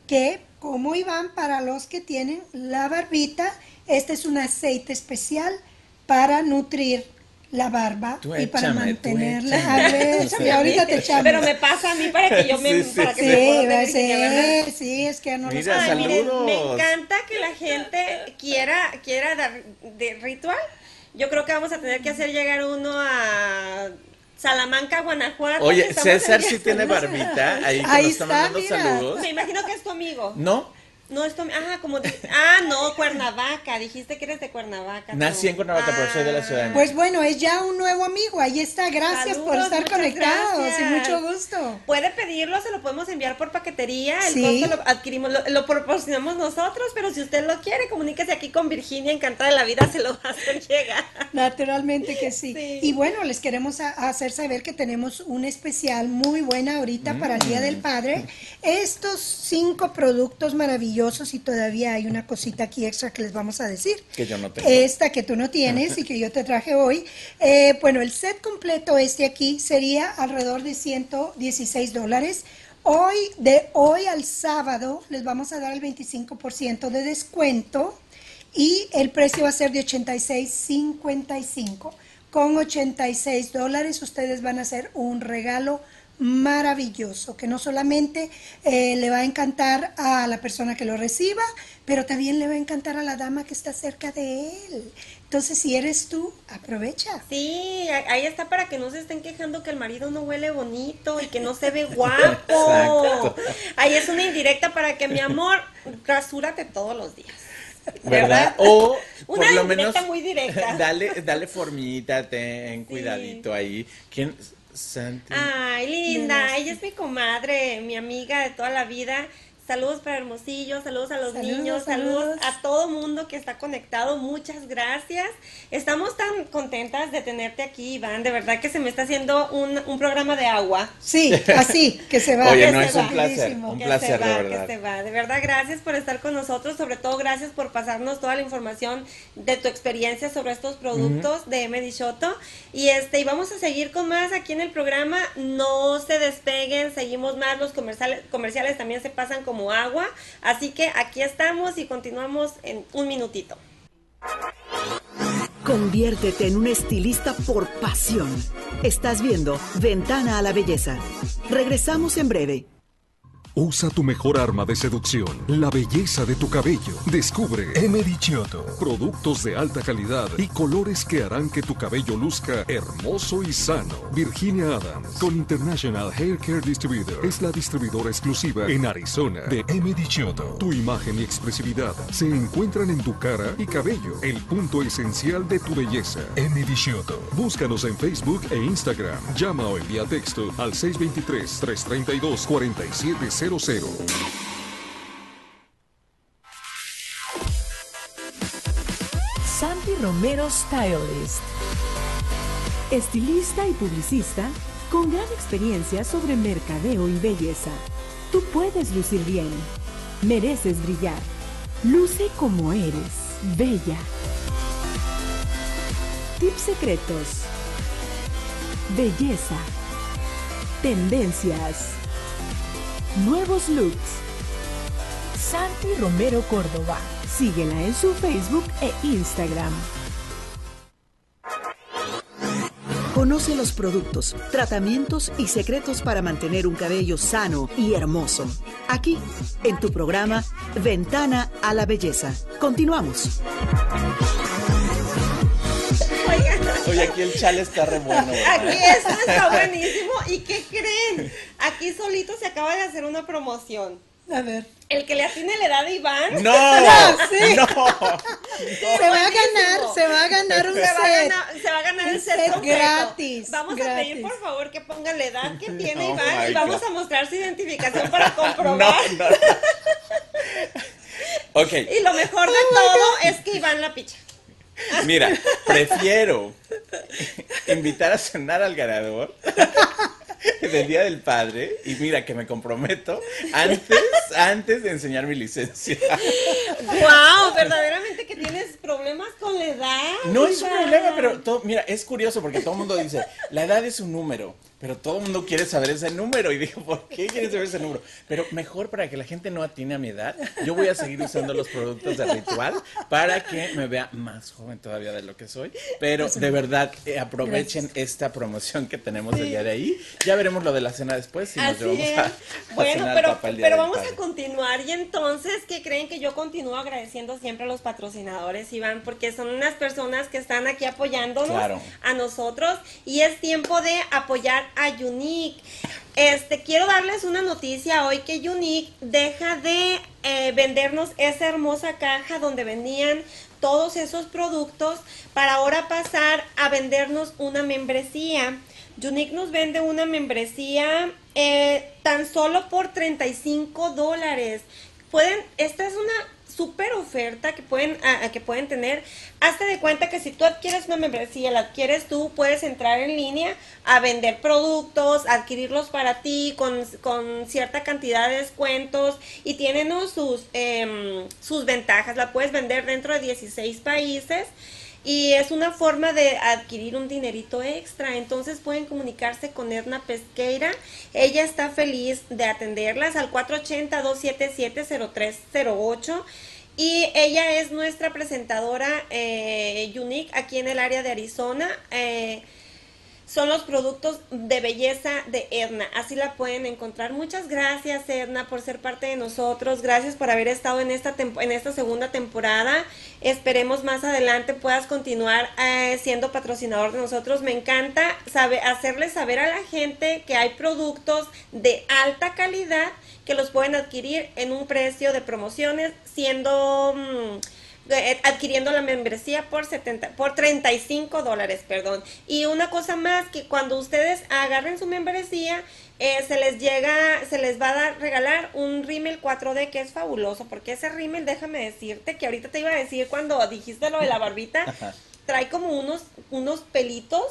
que como Iván, para los que tienen la barbita, este es un aceite especial para nutrir la barba Tú y para échame, mantenerla. échame. Échame, ahorita te echamos. Pero me pasa a mí para que yo me, Sí, sí, para que es que no lo Mira, Ay, miren, saludos. me encanta que la gente quiera, quiera dar de ritual. Yo creo que vamos a tener que hacer llegar uno a Salamanca, Guanajuato. Oye, César sí tiene barbita, ahí, que nos está está, mandando mira. saludos. Me imagino que es tu amigo. ¿No? No, esto, ah, como, di- ah, no, Cuernavaca, dijiste que eres de Cuernavaca. tú. Nací en Cuernavaca, pero soy de la Ciudad de. Pues bueno, es ya un nuevo amigo. Ahí está. Gracias por estar conectados y gracias. mucho gusto. Puede pedirlo, se lo podemos enviar por paquetería, el Sí. costo lo adquirimos, lo, lo proporcionamos nosotros, pero si usted lo quiere, comuníquese aquí con Virginia, encantada de la vida, se lo va a hacer llegar. Naturalmente que sí. Sí. Y bueno, les queremos a- hacer saber que tenemos un especial muy buena ahorita para el Día del Padre. Estos cinco productos maravillosos y todavía hay una cosita aquí extra que les vamos a decir. Que yo no tengo. Esta que tú no tienes y que yo te traje hoy. Eh, bueno, el set completo este aquí sería alrededor de 116 dólares. Hoy, de hoy al sábado, les vamos a dar el 25% de descuento y el precio va a ser de 86.55. Con 86 dólares ustedes van a hacer un regalo maravilloso que no solamente eh, le va a encantar a la persona que lo reciba, pero también le va a encantar a la dama que está cerca de él. Entonces, si eres tú, aprovecha. Sí, ahí está para que no se estén quejando que el marido no huele bonito y que no se ve guapo. Exacto. Ahí es una indirecta para que mi amor, rasúrate todos los días. ¿Verdad? O por Una lo indirecta menos muy directa. *laughs* dale, dale formita, ten cuidadito ahí. ¿Quién? Santi. Ay, linda, ella es mi comadre, mi amiga de toda la vida. Saludos para Hermosillo, saludos a los Saludos, niños, saludos. saludos. a todo mundo que está conectado. Muchas gracias. Estamos tan contentas de tenerte aquí, Iván. De verdad que se me está haciendo un, un programa de agua. Sí, así, que se va. Oye, que no, se es un placer, un que placer, se de va, verdad. que se va. De verdad, gracias por estar con nosotros. Sobre todo, gracias por pasarnos toda la información de tu experiencia sobre estos productos de M. Shoto. Y este, y vamos a seguir con más aquí en el programa. No se despeguen, seguimos más. Los comerciales, comerciales también se pasan como agua. Así que aquí estamos y continuamos en un minutito. Conviértete en un estilista por pasión. Estás viendo Ventana a la Belleza. Regresamos en breve. Usa tu mejor arma de seducción, la belleza de tu cabello. Descubre M. Chioto. Productos de alta calidad y colores que harán que tu cabello luzca hermoso y sano. Virginia Adams, con International Hair Care Distributor, es la distribuidora exclusiva en Arizona de M. Chioto. Tu imagen y expresividad se encuentran en tu cara y cabello, el punto esencial de tu belleza. M. Chioto. Búscanos en Facebook e Instagram. Llama o envía texto al 623-332-4700. Santi Romero Stylist. Estilista y publicista con gran experiencia sobre mercadeo y belleza. Tú puedes lucir bien. Mereces brillar. Luce como eres. Bella. Tips secretos. Belleza. Tendencias. Nuevos looks. Santi Romero Córdoba. Síguela en su Facebook e Instagram. Conoce los productos, tratamientos y secretos para mantener un cabello sano y hermoso. Aquí, en tu programa Ventana a la Belleza. Continuamos. Oye, aquí el chale está re bueno. *laughs* ¿verdad? aquí esto está buenísimo. ¿Y qué creen? Aquí solito se acaba de hacer una promoción. A ver. El que le atine la edad de Iván. No, sí. no. Se va a ganar, se va a ganar un Se va, a set. ganar, se va a ganar el Un set, set completo. gratis, Vamos a pedir por favor que pongan la edad que *laughs* tiene Oh Iván y vamos God. a mostrar su identificación para *laughs* No, comprobar. no. Ok, Y lo mejor de Oh todo es que Iván la picha. Mira, prefiero invitar a cenar al ganador del Día del Padre y mira que me comprometo antes, antes de enseñar mi licencia. Wow, verdaderamente que tienes problemas con la edad. No es un problema, pero todo, mira, es curioso porque todo el mundo dice, la edad es un número, pero todo el mundo quiere saber ese número. Y digo, ¿por qué quieres saber ese número? Pero mejor para que la gente no atine a mi edad, yo voy a seguir usando los productos de ritual para que me vea más joven todavía de lo que soy. Pero de verdad, eh, aprovechen esta promoción que tenemos el día de ahí. Ya veremos lo de la cena después si nos Así llevamos es. a, a Bueno, cenar pero, papá el día pero del vamos padre. a continuar y entonces, ¿qué creen que yo continúo agradeciendo siempre a los patrocinadores, Iván? Porque son unas personas que están aquí apoyándonos Claro. a nosotros y es tiempo de apoyar a Unique. Este, quiero darles una noticia hoy que Unique deja de eh, vendernos esa hermosa caja donde venían todos esos productos para ahora pasar a vendernos una membresía. Unique nos vende una membresía eh, tan solo por 35 dólares. Pueden, esta es una super oferta que pueden, que pueden tener. Hazte de cuenta que si tú adquieres una membresía, la adquieres tú, puedes entrar en línea a vender productos, adquirirlos para ti con, con cierta cantidad de descuentos y tienen sus, em, sus ventajas. La puedes vender dentro de 16 países. Y es una forma de adquirir un dinerito extra. Entonces pueden comunicarse con Edna Pesqueira. Ella está feliz de atenderlas al 480-277-0308. Y ella es nuestra presentadora eh, Unique aquí en el área de Arizona. Eh, son los productos de belleza de Edna. Así la pueden encontrar. Muchas gracias, Edna, por ser parte de nosotros. Gracias por haber estado en esta, en esta segunda temporada. Esperemos más adelante puedas continuar eh, siendo patrocinador de nosotros. Me encanta sabe, hacerles saber a la gente que hay productos de alta calidad que los pueden adquirir en un precio de promociones, siendo... mm, eh, adquiriendo la membresía por 70, por 35 dólares, perdón. Y una cosa más, que cuando ustedes agarren su membresía, eh, se les llega, se les va a dar, regalar un rímel 4D que es fabuloso, porque ese rímel, déjame decirte, que ahorita te iba a decir cuando dijiste lo de la barbita, *laughs* trae como unos, unos pelitos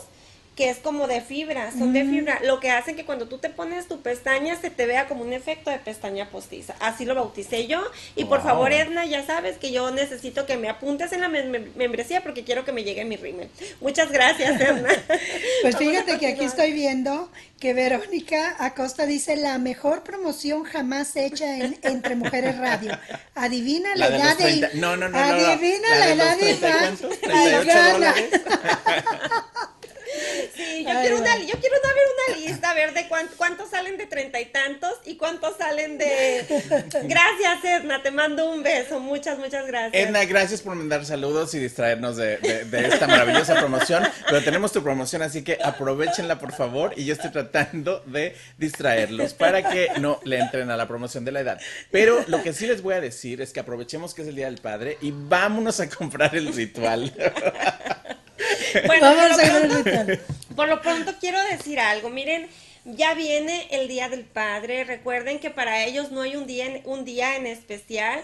que es como de fibra, son de fibra, lo que hacen que cuando tú te pones tu pestaña se te vea como un efecto de pestaña postiza. Así lo bauticé yo. Y por favor, Edna, ya sabes que yo necesito que me apuntes en la membresía porque quiero que me llegue mi rímel. Muchas gracias, *laughs* Edna. pues fíjate que aquí estoy viendo que Verónica Acosta dice la mejor promoción jamás hecha en Entre Mujeres Radio. *laughs* Adivina la, edad de... No, no, no. Adivina la, edad de... 38 dólares. *laughs* Sí, yo quiero, una, yo quiero ver una lista, a ver de cuántos salen de treinta y tantos y cuántos salen de... *laughs* Gracias, Edna, te mando un beso, muchas, muchas gracias. Edna, gracias por mandar saludos y distraernos de, de, esta maravillosa promoción, pero tenemos tu promoción, así que aprovechenla, por favor, y yo estoy tratando de distraerlos para que no le entren a la promoción de la edad. Pero lo que sí les voy a decir es que aprovechemos que es el Día del Padre y vámonos a comprar el ritual. *laughs* *laughs* Bueno, *laughs* por lo, pronto, quiero decir algo. Miren, ya viene el Día del Padre. Recuerden que para ellos no hay un día en, un día en especial,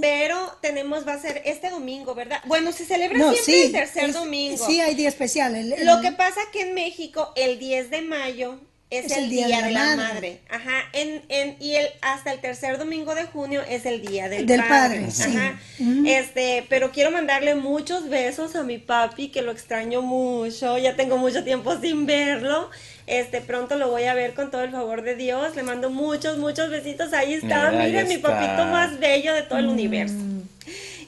pero tenemos, va a ser este domingo, ¿verdad? Bueno, se celebra siempre el tercer domingo. Sí, hay día especial. Lo que pasa que en México, el 10 de mayo es, el, día, de, la, madre. Ajá. En, en, y el, hasta el tercer domingo de junio es el día del, del padre. Ajá. Este, pero quiero mandarle muchos besos a mi papi, que lo extraño mucho. Ya tengo mucho tiempo sin verlo. Este, pronto lo voy a ver con todo el favor de Dios. Le mando muchos, muchos besitos. Ahí está, miren, mi papito más bello de todo el mm. universo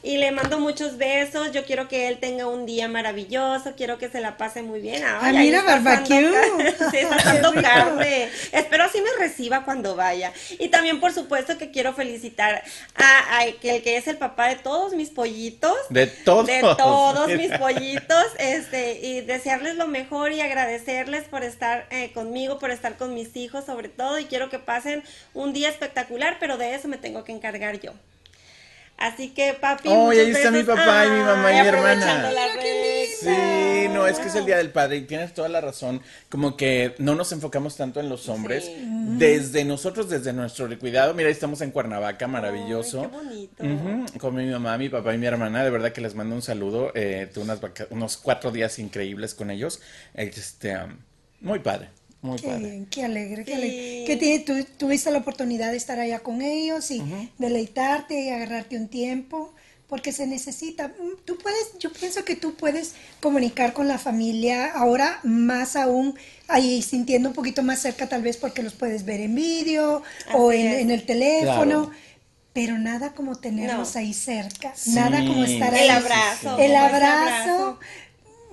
y le mando muchos besos. Yo quiero que él tenga un día maravilloso, quiero que se la pase muy bien. ah, mira, barbecue. *laughs* sí, está haciendo carne. Espero así me reciba cuando vaya. Y también, por supuesto, que quiero felicitar a, que el que es el papá de todos mis pollitos. De todos. De todos mis pollitos. Este, y desearles lo mejor y agradecerles por estar eh, conmigo, por estar con mis hijos, sobre todo. Y quiero que pasen un día espectacular, pero de eso me tengo que encargar yo. Así que, papi. Oh, ahí está mi papá y mi mamá y mi hermana. Sí, no, es que es el Día del Padre y tienes toda la razón. Como que no nos enfocamos tanto en los hombres. Desde nosotros, desde nuestro cuidado. Mira, estamos en Cuernavaca, maravilloso. qué bonito. con mi mamá, mi papá y mi hermana. De verdad que les mando un saludo. Eh, tuve unos cuatro días increíbles con ellos. Este, muy padre. Muy qué bien, qué alegre, qué alegre. Que tuviste la oportunidad de estar allá con ellos y deleitarte y agarrarte un tiempo, porque se necesita. Mm, tú puedes, yo pienso que tú puedes comunicar con la familia ahora más aún, ahí sintiendo un poquito más cerca tal vez porque los puedes ver en vídeo o en, el teléfono. Pero nada como tenerlos ahí cerca, nada como estar ahí. El abrazo. El abrazo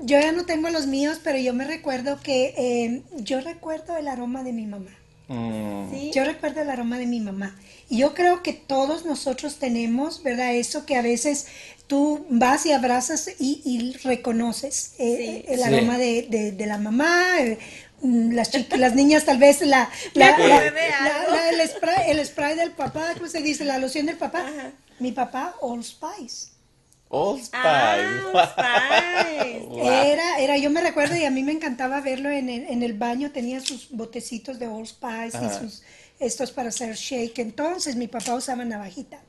yo ya no tengo los míos, pero yo me recuerdo que eh, yo recuerdo el aroma de mi mamá. Mm. Yo recuerdo el aroma de mi mamá. Y yo creo que todos nosotros tenemos, ¿verdad? Eso que a veces tú vas y abrazas y, reconoces eh, el aroma de, la mamá. Eh, mm, las, las niñas tal vez *laughs* la, el, spray, el spray del papá, ¿cómo se dice? La loción del papá. Mi papá, Old Spice. Old Spice. *laughs* Ah, Era, era, yo me recuerdo y a mí me encantaba verlo en el, en el baño, tenía sus botecitos de Old Spice y sus estos para hacer shake. Entonces mi papá usaba navajita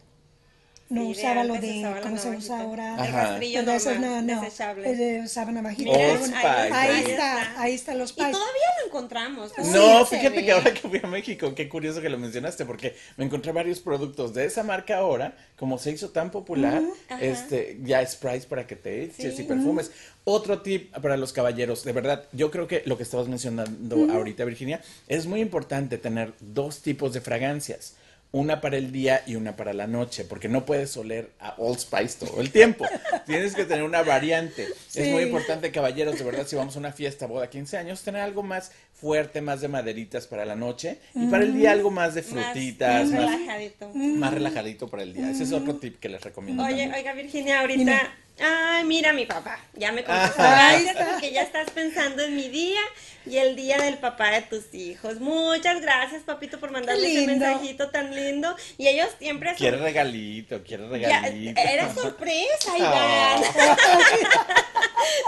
no usaba lo de cómo se usa ahora el rastrillo no, no, desechable. Usaba navajita ahí, está, ahí está los pies y todavía lo encontramos. No fíjate que ahora que fui a México qué curioso que lo mencionaste porque me encontré varios productos de esa marca ahora como se hizo tan popular este ya sprays para que te eches y perfumes. Otro tip para los caballeros de verdad yo creo que lo que estabas mencionando ahorita Virginia es muy importante tener dos tipos de fragancias una para el día y una para la noche, porque no puedes oler a Old Spice todo el tiempo. *laughs* Tienes que tener una variante. Es muy importante, caballeros, de verdad, si vamos a una fiesta, boda, 15 años, tener algo más fuerte, más de maderitas para la noche y para el día algo más de frutitas, más, relajadito. Más relajadito para el día. Ese es otro tip que les recomiendo. Oye, oiga, Virginia, ahorita Ay, mira mi papá, ya me contestó. Ajá. Gracias porque ya estás pensando en mi día y el día del papá de tus hijos. Muchas gracias, papito, por mandarle ese mensajito tan lindo. Y ellos siempre son- Quiere regalito, quiere Ya, regalito. era sorpresa, *laughs* Ah. Iván. *laughs*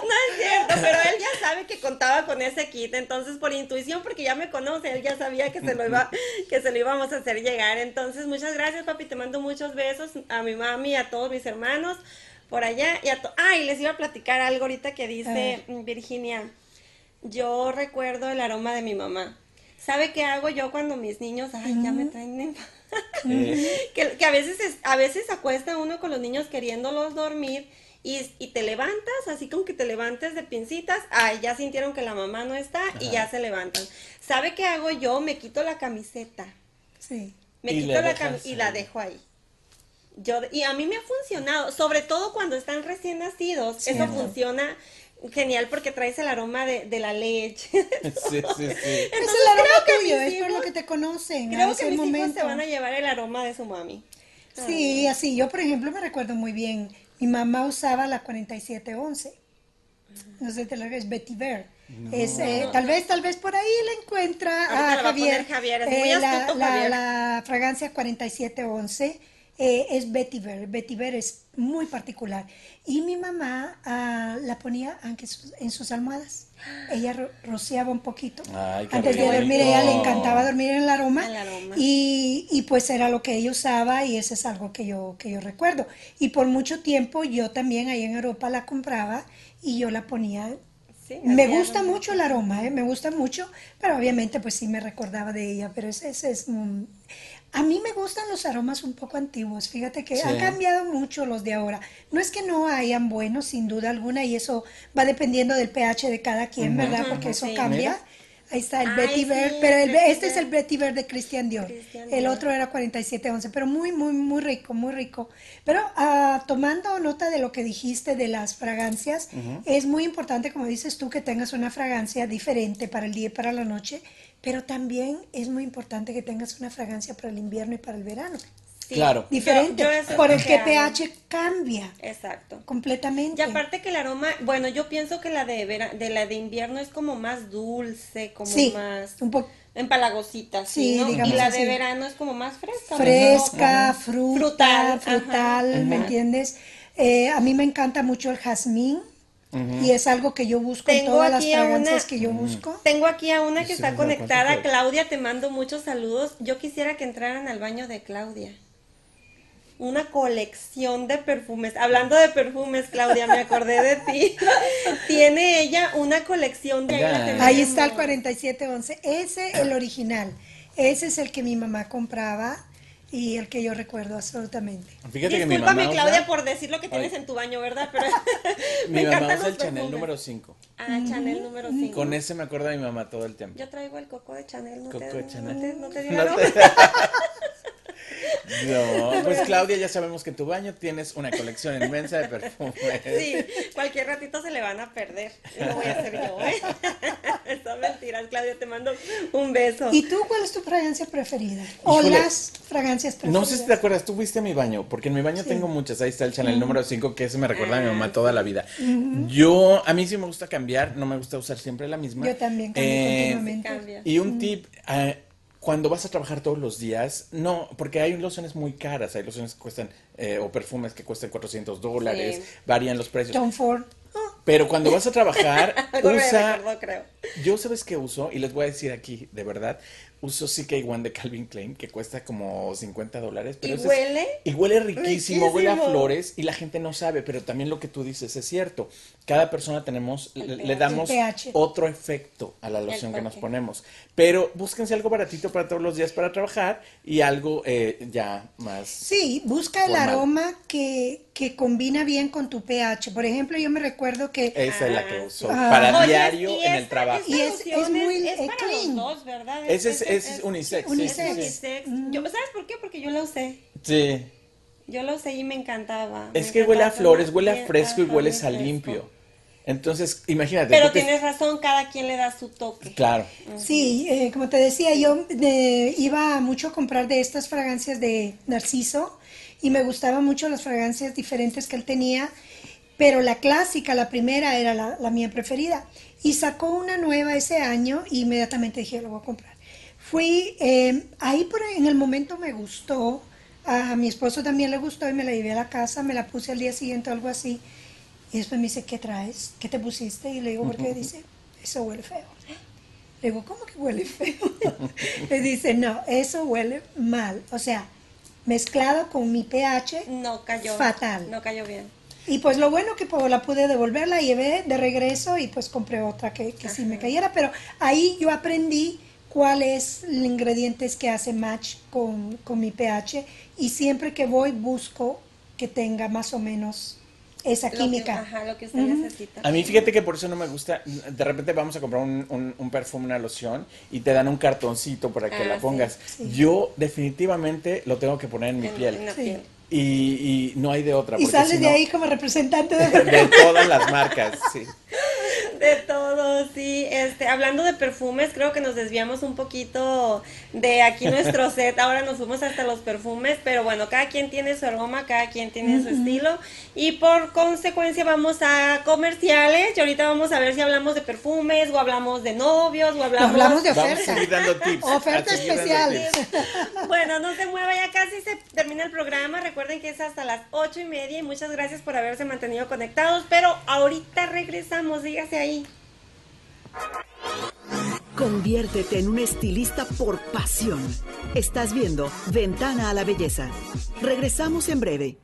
no es cierto, pero él ya sabe que contaba con ese kit, entonces por intuición, porque ya me conoce, él ya sabía que se lo iba, *laughs* que se lo íbamos a hacer llegar. Entonces, muchas gracias, papi, te mando muchos besos a mi mami, a todos mis hermanos por allá y a to- ah, y les iba a platicar algo ahorita que dice mm, Virginia. Yo recuerdo el aroma de mi mamá. ¿Sabe qué hago yo cuando mis niños, ay, ya me traen en- Eh, *laughs* que, que a veces es- a veces acuesta uno con los niños queriéndolos dormir y, y te levantas, así como que te levantes de pincitas, ay, ya sintieron que la mamá no está y ya se levantan. ¿Sabe qué hago yo? Me quito la camiseta. Sí. Me Y quito la camiseta y la dejo ahí. Yo, y a mí me ha funcionado, sobre todo cuando están recién nacidos. Eso funciona genial porque traes el aroma de, de la leche. *laughs* sí, sí, sí. Es el Entonces, aroma creo que tuyo, es por hijos- lo que te conocen. Creo es que el mis hijos momento. se van a llevar el aroma de su mami. Sí, así. Yo, por ejemplo, me recuerdo muy bien. Mi mamá usaba la 4711. No sé, te la es Betty Bear. Es, eh, tal vez, tal vez por ahí la encuentra a la va a Javier. poner Javier, es muy eh, la, astuto, la- Javier. la fragancia 4711 eh, es Betty Bear. Betty Bear es muy particular. Y mi mamá ah, la ponía aunque sus- en sus almohadas. Ella ro- rociaba un poquito. Ay, Antes de dormir, rico. ella le encantaba dormir en el aroma. El aroma. Y, y pues era lo que ella usaba y eso es algo que yo, que yo recuerdo. Y por mucho tiempo yo también ahí en Europa la compraba y yo la ponía. Sí, me gusta aroma. mucho el aroma, ¿eh? me gusta mucho, pero obviamente pues sí me recordaba de ella, pero ese, ese es... mm, a mí me gustan los aromas un poco antiguos, fíjate que Sí. han cambiado mucho los de ahora. No es que no hayan buenos, sin duda alguna, y eso va dependiendo del pH de cada quien, ¿verdad? Porque eso sí. cambia. Mira. Ahí está el Ay, Betty sí, Bear, pero el- este es el Betty Bear de Christian Dior. Christian El Dior. otro era 4711, pero muy, muy, muy rico, muy rico. Pero ah, tomando nota de lo que dijiste de las fragancias, es muy importante, como dices tú, que tengas una fragancia diferente para el día y para la noche, pero también es muy importante que tengas una fragancia para el invierno y para el verano. Sí. Claro. Diferente, Yo- yo eso es por el que pH cambia Exacto. completamente. Y aparte que el aroma, bueno, yo pienso que la de vera- de la de invierno es como más dulce, como Sí, más un poco empalagosita, sí, Sí, ¿no? digamos y la así. de verano es como más fresca. fresca, ¿no? fruta, Frutal, frutal, ajá. ¿me entiendes? Eh, a mí me encanta mucho el jazmín y es algo que yo busco en todas las fragancias que yo busco. Tengo aquí a una que sí, está conectada, Claudia, te mando muchos saludos. Yo quisiera que entraran al baño de Claudia. Una colección de perfumes. Hablando de perfumes, Claudia, me acordé de ti. *laughs* Tiene ella una colección de tenemos. Ahí está el 4711, ese el original, ese es el que mi mamá compraba y el que yo recuerdo absolutamente. Fíjate que mi Discúlpame, mamá Claudia, usa- por decir lo que tienes Ay. en tu baño, ¿verdad? Pero *laughs* mi me mamá usa el Chanel número 5. Ah, Chanel número 5. Con ese me acuerdo de mi mamá todo el tiempo. Yo traigo el coco de Chanel, ¿no, Coco te, de no Chanel. te- no te dio No te- No, *laughs* pues Claudia, ya sabemos que en tu baño tienes una colección inmensa de perfumes. *laughs* Sí, cualquier ratito se le van a perder. Lo voy a hacer yo, ¿eh? *laughs* Son mentiras, Claudia, te mando un beso. ¿Y tú cuál es tu fragancia preferida? O Híjole. las fragancias preferidas. No sé si te acuerdas, tú fuiste a mi baño, porque en mi baño tengo muchas. Ahí está el Chanel número 5, que ese me recuerda a mi mamá toda la vida. Yo, a mí sí me gusta cambiar, no me gusta usar siempre la misma. Yo también cambio Eh, continuamente. Y un tip, eh, cuando vas a trabajar todos los días, no, porque hay lociones muy caras, hay lociones que cuestan, eh, o perfumes que cuestan 400 dólares, Sí. varían los precios. Tom Ford. Pero cuando vas a trabajar, *laughs* usa... recordó, creo. Yo sabes qué uso, y les voy a decir aquí, de verdad, uso CK1 de Calvin Klein, que cuesta como 50 dólares. pero ¿Y es- huele? y huele riquísimo, huele a flores, y la gente no sabe, pero también lo que tú dices es cierto. Cada persona tenemos, le, le damos otro efecto a la loción que nos ponemos. Pero búsquense algo baratito para todos los días para trabajar, y algo eh, ya más... Sí, busca el aroma que, que combina bien con tu pH. Por ejemplo, yo me recuerdo que Esa es la que uso, Ah. para Oye, diario en el trabajo. Y es- es muy, es eh, para clean. los dos, ¿verdad? Ese es- es unisex, sí, Unisex. sí, sí. unisex. Yo, ¿Sabes por qué? Porque yo la usé. Sí. Yo la usé y me encantaba. Es me que huele a flores, huele a fresco y hueles a limpio. Entonces, imagínate. Pero tienes razón, cada quien le da su toque. Claro. Sí, eh, como te decía, yo eh, iba mucho a comprar de estas fragancias de Narciso y me gustaban mucho las fragancias diferentes que él tenía. pero la clásica, la primera, era la, la mía preferida. Y sacó una nueva ese año y inmediatamente dije, lo voy a comprar. Fui, eh, ahí por ahí, en el momento me gustó, a mi esposo también le gustó y me la llevé a la casa, me la puse al día siguiente o algo así. Y después me dice, ¿qué traes? ¿Qué te pusiste? Y le digo, ¿por qué? Dice, eso huele feo. Le digo, ¿cómo que huele feo? *laughs* le dice, no, eso huele mal. O sea, mezclado con mi pH, No cayó. Fatal. No cayó bien. y pues lo bueno que pues, la pude devolver, la llevé de regreso y pues compré otra que, que sí me cayera. Pero ahí yo aprendí cuáles ingredientes que hacen match con, con mi pH y siempre que voy busco que tenga más o menos esa Lo que- química. ajá, lo que usted necesita. A mí fíjate que por eso no me gusta, de repente vamos a comprar un, un- un perfume, una loción y te dan un cartoncito para que Ah, la sí, pongas. sí. Yo definitivamente lo tengo que poner en mi En- piel en la Sí. piel. Y, y no hay de otra. Y sales si de no- ahí como representante de... *laughs* de todas las marcas, sí. *laughs* De todo, sí. Este, hablando de perfumes, creo que nos desviamos un poquito de aquí *laughs* nuestro set. Ahora nos fuimos hasta los perfumes, pero bueno, cada quien tiene su aroma, cada quien tiene su estilo. Y por consecuencia vamos a comerciales. Y ahorita vamos a ver si hablamos de perfumes, o hablamos de novios, o hablamos, hablamos de Vamos a oferta. seguir dando. Oferta tips. Bueno, no se mueva, ya casi se termina el programa. Recuerden que es hasta las ocho y media y muchas gracias por haberse mantenido conectados. Pero ahorita regresamos, dígase ahí. Conviértete en un estilista por pasión. Estás viendo Ventana a la Belleza. Regresamos en breve.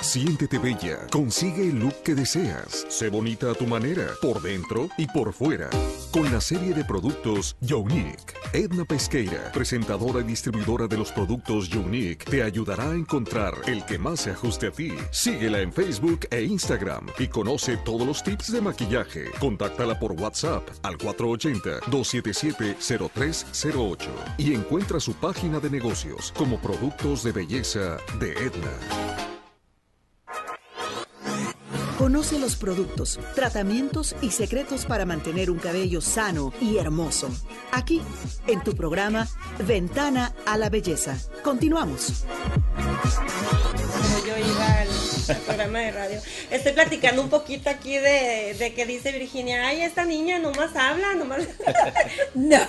Siéntete bella, consigue el look que deseas. Sé bonita a tu manera, por dentro y por fuera. Con la serie de productos Unique. Edna Pesqueira, presentadora y distribuidora de los productos Unique, te ayudará a encontrar el que más se ajuste a ti. Síguela en Facebook e Instagram y conoce todos los tips de maquillaje. Contáctala por WhatsApp al 480-277-0308 y encuentra su página de negocios como Productos de Belleza de Edna. Conoce los productos, tratamientos y secretos para mantener un cabello sano y hermoso. Aquí, en tu programa Ventana a la Belleza. Continuamos. yo iba al programa de radio. Estoy platicando un poquito aquí de, de que dice Virginia, ay, esta niña nomás habla, nomás... *laughs* No,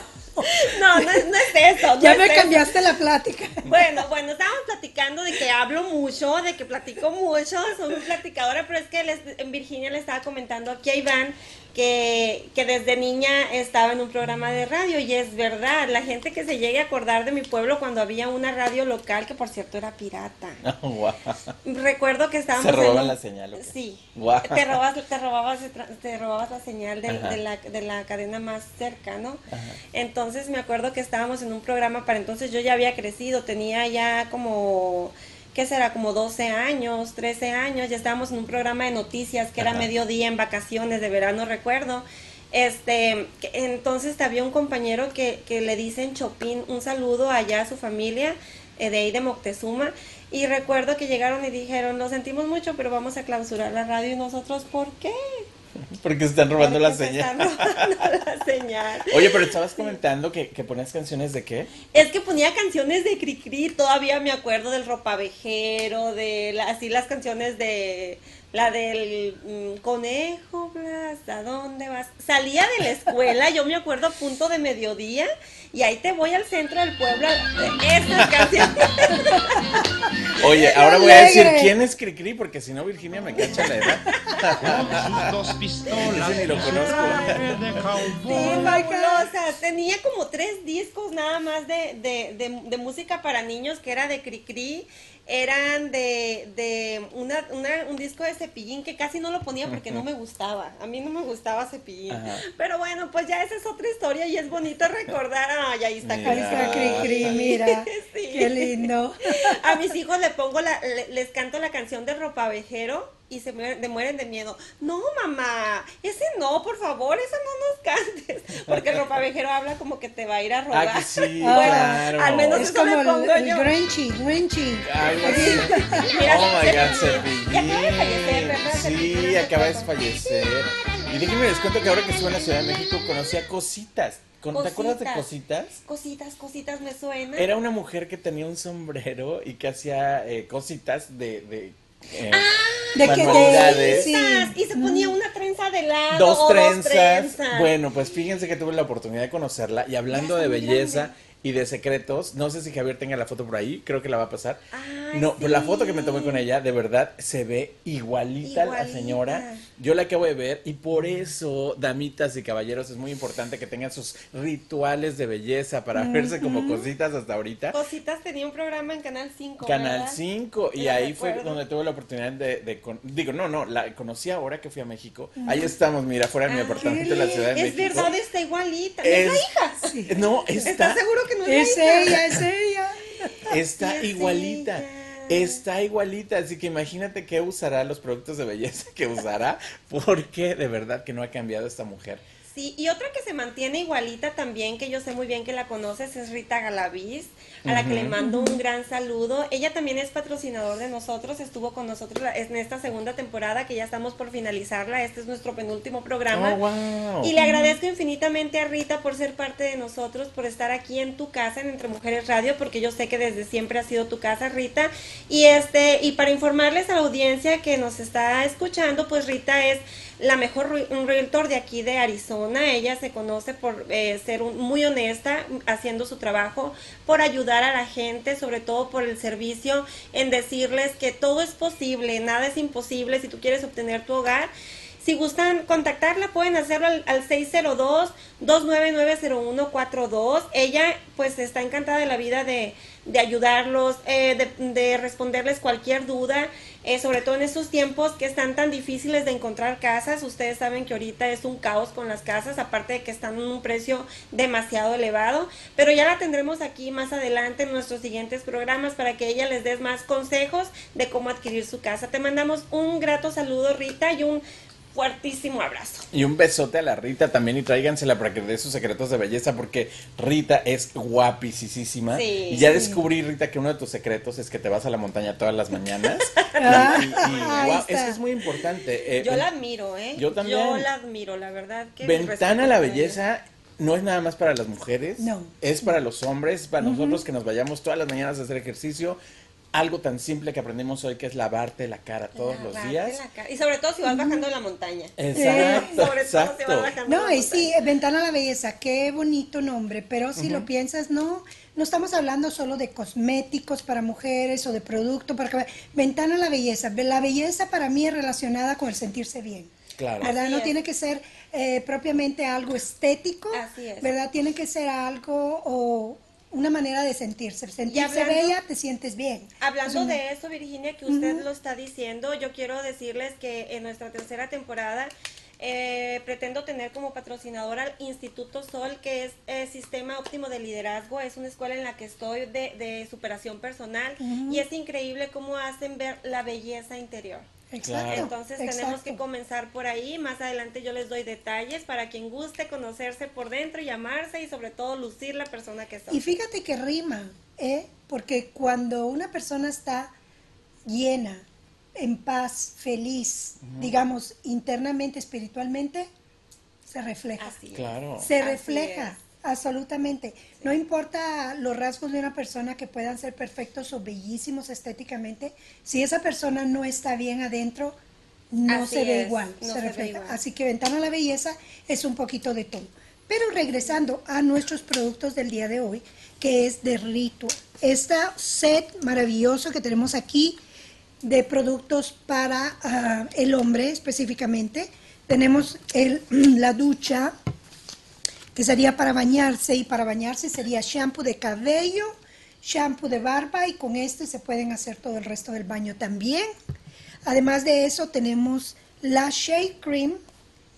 No, no, es- no es eso. no ya es me eso. cambiaste la plática. Bueno, bueno, estábamos platicando de que hablo mucho, de que platico mucho, soy muy platicadora, pero es que les- en Virginia le estaba comentando aquí a Iván que, que desde niña estaba en un programa de radio y es verdad, la gente que se llegue a acordar de mi pueblo cuando había una radio local, que por cierto era pirata. *laughs* Guau. Recuerdo que estábamos ¿Se robaban en la señal? Sí. Te robabas, te robabas, te robabas la señal de, la, de la cadena más cerca, ¿no? Entonces me acuerdo que estábamos en un programa, para entonces yo ya había crecido, tenía ya como, ¿qué será? Como 12 años, 13 años, ya estábamos en un programa de noticias que era mediodía en vacaciones de verano, recuerdo. Este, que- entonces había un compañero que, que le dicen Chopin, un saludo allá a su familia eh, de ahí de Moctezuma. Y recuerdo que llegaron y dijeron, lo sentimos mucho, pero vamos a clausurar la radio. Y nosotros, ¿por qué? *laughs* Porque están robando la Porque señal. están robando *laughs* la señal. Oye, pero estabas comentando que, que ponías canciones de qué? Es que ponía canciones de Cricri, todavía me acuerdo del ropavejero, de la- así las canciones de la del mm, conejo Blas, ¿a dónde vas? Salía de la escuela, yo me acuerdo a punto de mediodía, y ahí te voy al centro del pueblo, esas canciones. *laughs* Oye, ahora voy a decir quién es Cricri, porque si no Virginia me cacha la edad. dos pistolas Ese ni lo conozco. Sí. Tenía como tres discos nada más de, de, de, de música para niños que era de Cricri. Eran de, de una, una- un disco de cepillín que casi no lo ponía porque no me gustaba. A mí no me gustaba cepillín. Ajá. Pero bueno, pues ya esa es otra historia y es bonito recordar. Ay, ahí está Mira. Ahí está Cricri. Cri Cri, mira. *laughs* Sí. Qué lindo. A mis hijos le pongo la, le- les canto la canción de ropavejero y se mueren, de mueren de miedo. No, mamá, ese no, por favor, eso no nos cantes. Porque el ropavejero habla como que te va a ir a robar. Ah, que sí, Bueno, claro. al menos- Es eso le como pongo el, el yo. Grinchy, Grinchy. Algo así. Mira, oh my god, Cepillín. Y acaba de fallecer, ¿verdad? Sí, acaba de fallecer. Y déjenme les cuento que ahora que estuve en la Ciudad de México conocí a Cositas. ¿Te acuerdas de Cositas? Cositas, cositas me suena. Era una mujer que tenía un sombrero y que hacía eh, cositas de... de eh, De que de- manualidades. sí. Y se ponía una trenza de lado. Dos o trenzas. trenzas. Bueno, pues fíjense que tuve la oportunidad de conocerla y hablando de belleza y de secretos, no sé si Javier tenga la foto por ahí, creo que la va a pasar. Ay, no, pero la sí. foto que me tomé con ella, de verdad, se ve igualita, la Igualita. señora. Yo la acabo de ver y por eso, damitas y caballeros, es muy importante que tengan sus rituales de belleza para verse como cositas hasta ahorita. Cositas tenía un programa en Canal 5. Canal ¿verdad? 5 y Sí, ahí fue donde tuve la oportunidad de, de con- digo no no la conocí ahora que fui a México ahí estamos mira fuera de mi Ah, apartamento en la ciudad de Es México verdad, está igualita. Es- ¿Es la hija? no está ¿Estás seguro que no es, ella, es ella. *laughs* está es igualita ella. está igualita así que imagínate qué usará los productos de belleza que usará porque de verdad que no ha cambiado esta mujer Sí, y otra que se mantiene igualita también, que yo sé muy bien que la conoces, es Rita Galaviz, a la que le mando un gran saludo. Ella también es patrocinador de nosotros, estuvo con nosotros la- en esta segunda temporada que ya estamos por finalizarla. Este es nuestro penúltimo programa. oh wow Y le agradezco infinitamente a Rita por ser parte de nosotros, por estar aquí en tu casa, en Entre Mujeres Radio, porque yo sé que desde siempre ha sido tu casa, Rita. Y este, y para informarles a la audiencia que nos está escuchando, pues Rita es la mejor realtor de aquí de Arizona. Ella se conoce por eh, ser un- muy honesta haciendo su trabajo, por ayudar a la gente, sobre todo por el servicio, en decirles que todo es posible, nada es imposible si tú quieres obtener tu hogar. Si gustan contactarla, pueden hacerlo al, al 602-299-0142. Ella, pues, está encantada de la vida de, de ayudarlos, eh, de, de responderles cualquier duda, eh, sobre todo en estos tiempos que están tan difíciles de encontrar casas. Ustedes saben que ahorita es un caos con las casas, aparte de que están en un precio demasiado elevado. Pero ya la tendremos aquí más adelante en nuestros siguientes programas para que ella les des más consejos de cómo adquirir su casa. Te mandamos un grato saludo, Rita, y un fuertísimo abrazo. Y un besote a la Rita también y tráigansela para que dé sus secretos de belleza porque Rita es guapísima. Sí. y ya descubrí, Rita, que uno de tus secretos es que te vas a la montaña todas las mañanas. *laughs* y, y- y, Ahí guau, es que es muy importante. eh, Yo ven- la admiro, ¿eh? Yo también. Yo la admiro, la verdad. que Ventana a la belleza no es nada más para las mujeres. No. Es para los hombres, para nosotros que nos vayamos todas las mañanas a hacer ejercicio. Algo tan simple que aprendimos hoy que es lavarte la cara todos los días. la cara. Y sobre todo si vas bajando la montaña. Exacto, sobre todo si vas bajando No, la y sí. Ventana a la Belleza, qué bonito nombre, pero si lo piensas, no, no estamos hablando solo de cosméticos para mujeres o de producto para... Ventana a la Belleza, la belleza para mí es relacionada con el sentirse bien. Claro. ¿Verdad? Así no es. tiene que ser eh, propiamente algo estético, Así es. ¿verdad? Tiene que ser algo o una manera de sentirse. Sentirse hablando- bella, te sientes bien. Hablando de eso, Virginia, que usted lo está diciendo, yo quiero decirles que en nuestra tercera temporada eh, pretendo tener como patrocinadora al Instituto Sol, que es el Sistema Óptimo de Liderazgo. Es una escuela en la que estoy de, de superación personal y es increíble cómo hacen ver la belleza interior. Exacto. Entonces tenemos que comenzar por ahí. Más adelante yo les doy detalles para quien guste conocerse por dentro y amarse y sobre todo lucir la persona que son. Y fíjate que rima, ¿eh? Porque cuando una persona está llena, en paz, feliz, digamos, internamente, espiritualmente, se refleja. Así es. Claro. Se Así refleja, es. Absolutamente. No importa los rasgos de una persona que puedan ser perfectos o bellísimos estéticamente, si esa persona no está bien adentro, no Así se ve es, igual, no se refleja. igual. Así que Ventana a la Belleza es un poquito de todo. Pero regresando a nuestros productos del día de hoy, que es de Ritual. Este set maravilloso que tenemos aquí de productos para ah, el hombre específicamente. Tenemos el, *clears throat* la ducha, que sería para bañarse, y para bañarse sería shampoo de cabello, shampoo de barba, y con este se pueden hacer todo el resto del baño también. Además de eso, tenemos la Shea Cream,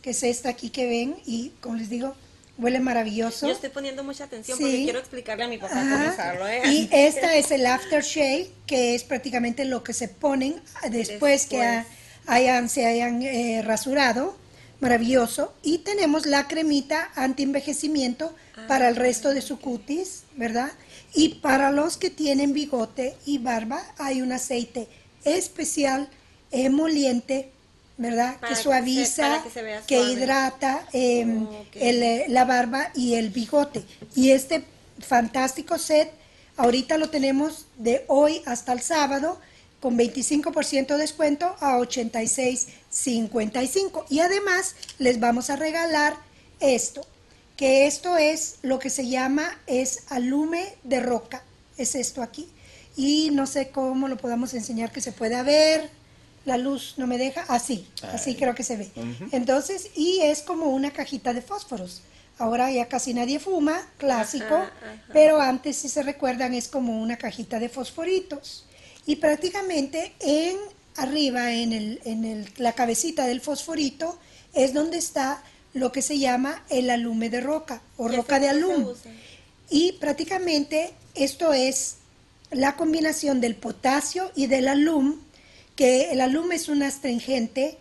que es esta aquí que ven, y como les digo, huele maravilloso. Yo estoy poniendo mucha atención Sí. porque quiero explicarle a mi papá Ajá. cómo usarlo, ¿eh? Y esta es el aftershave, que es prácticamente lo que se ponen después, que ha- hayan, se hayan eh, rasurado. Maravilloso. Y tenemos la cremita anti-envejecimiento para el resto de su cutis, ¿verdad? Y para los que tienen bigote y barba, hay un aceite especial, emoliente, ¿verdad? Para que suaviza, que se hidrata em, el, eh, la barba y el bigote. Y este fantástico set, ahorita lo tenemos de hoy hasta el sábado con 25% de descuento a 86.55. Y además les vamos a regalar esto, que esto es lo que se llama es alume de roca. Es esto aquí. Y no sé cómo lo podamos enseñar que se pueda ver. La luz no me deja. Así, así creo que se ve. Entonces, y es como una cajita de fósforos. Ahora ya casi nadie fuma, clásico, Ajá, ajá. pero antes, si se recuerdan, es como una cajita de fosforitos. Y prácticamente en arriba, en, el, en el- la cabecita del fosforito, es donde está lo que se llama el alume de roca o ¿Y roca de alum. Y prácticamente esto es la combinación del potasio y del alum, que el alum es un astringente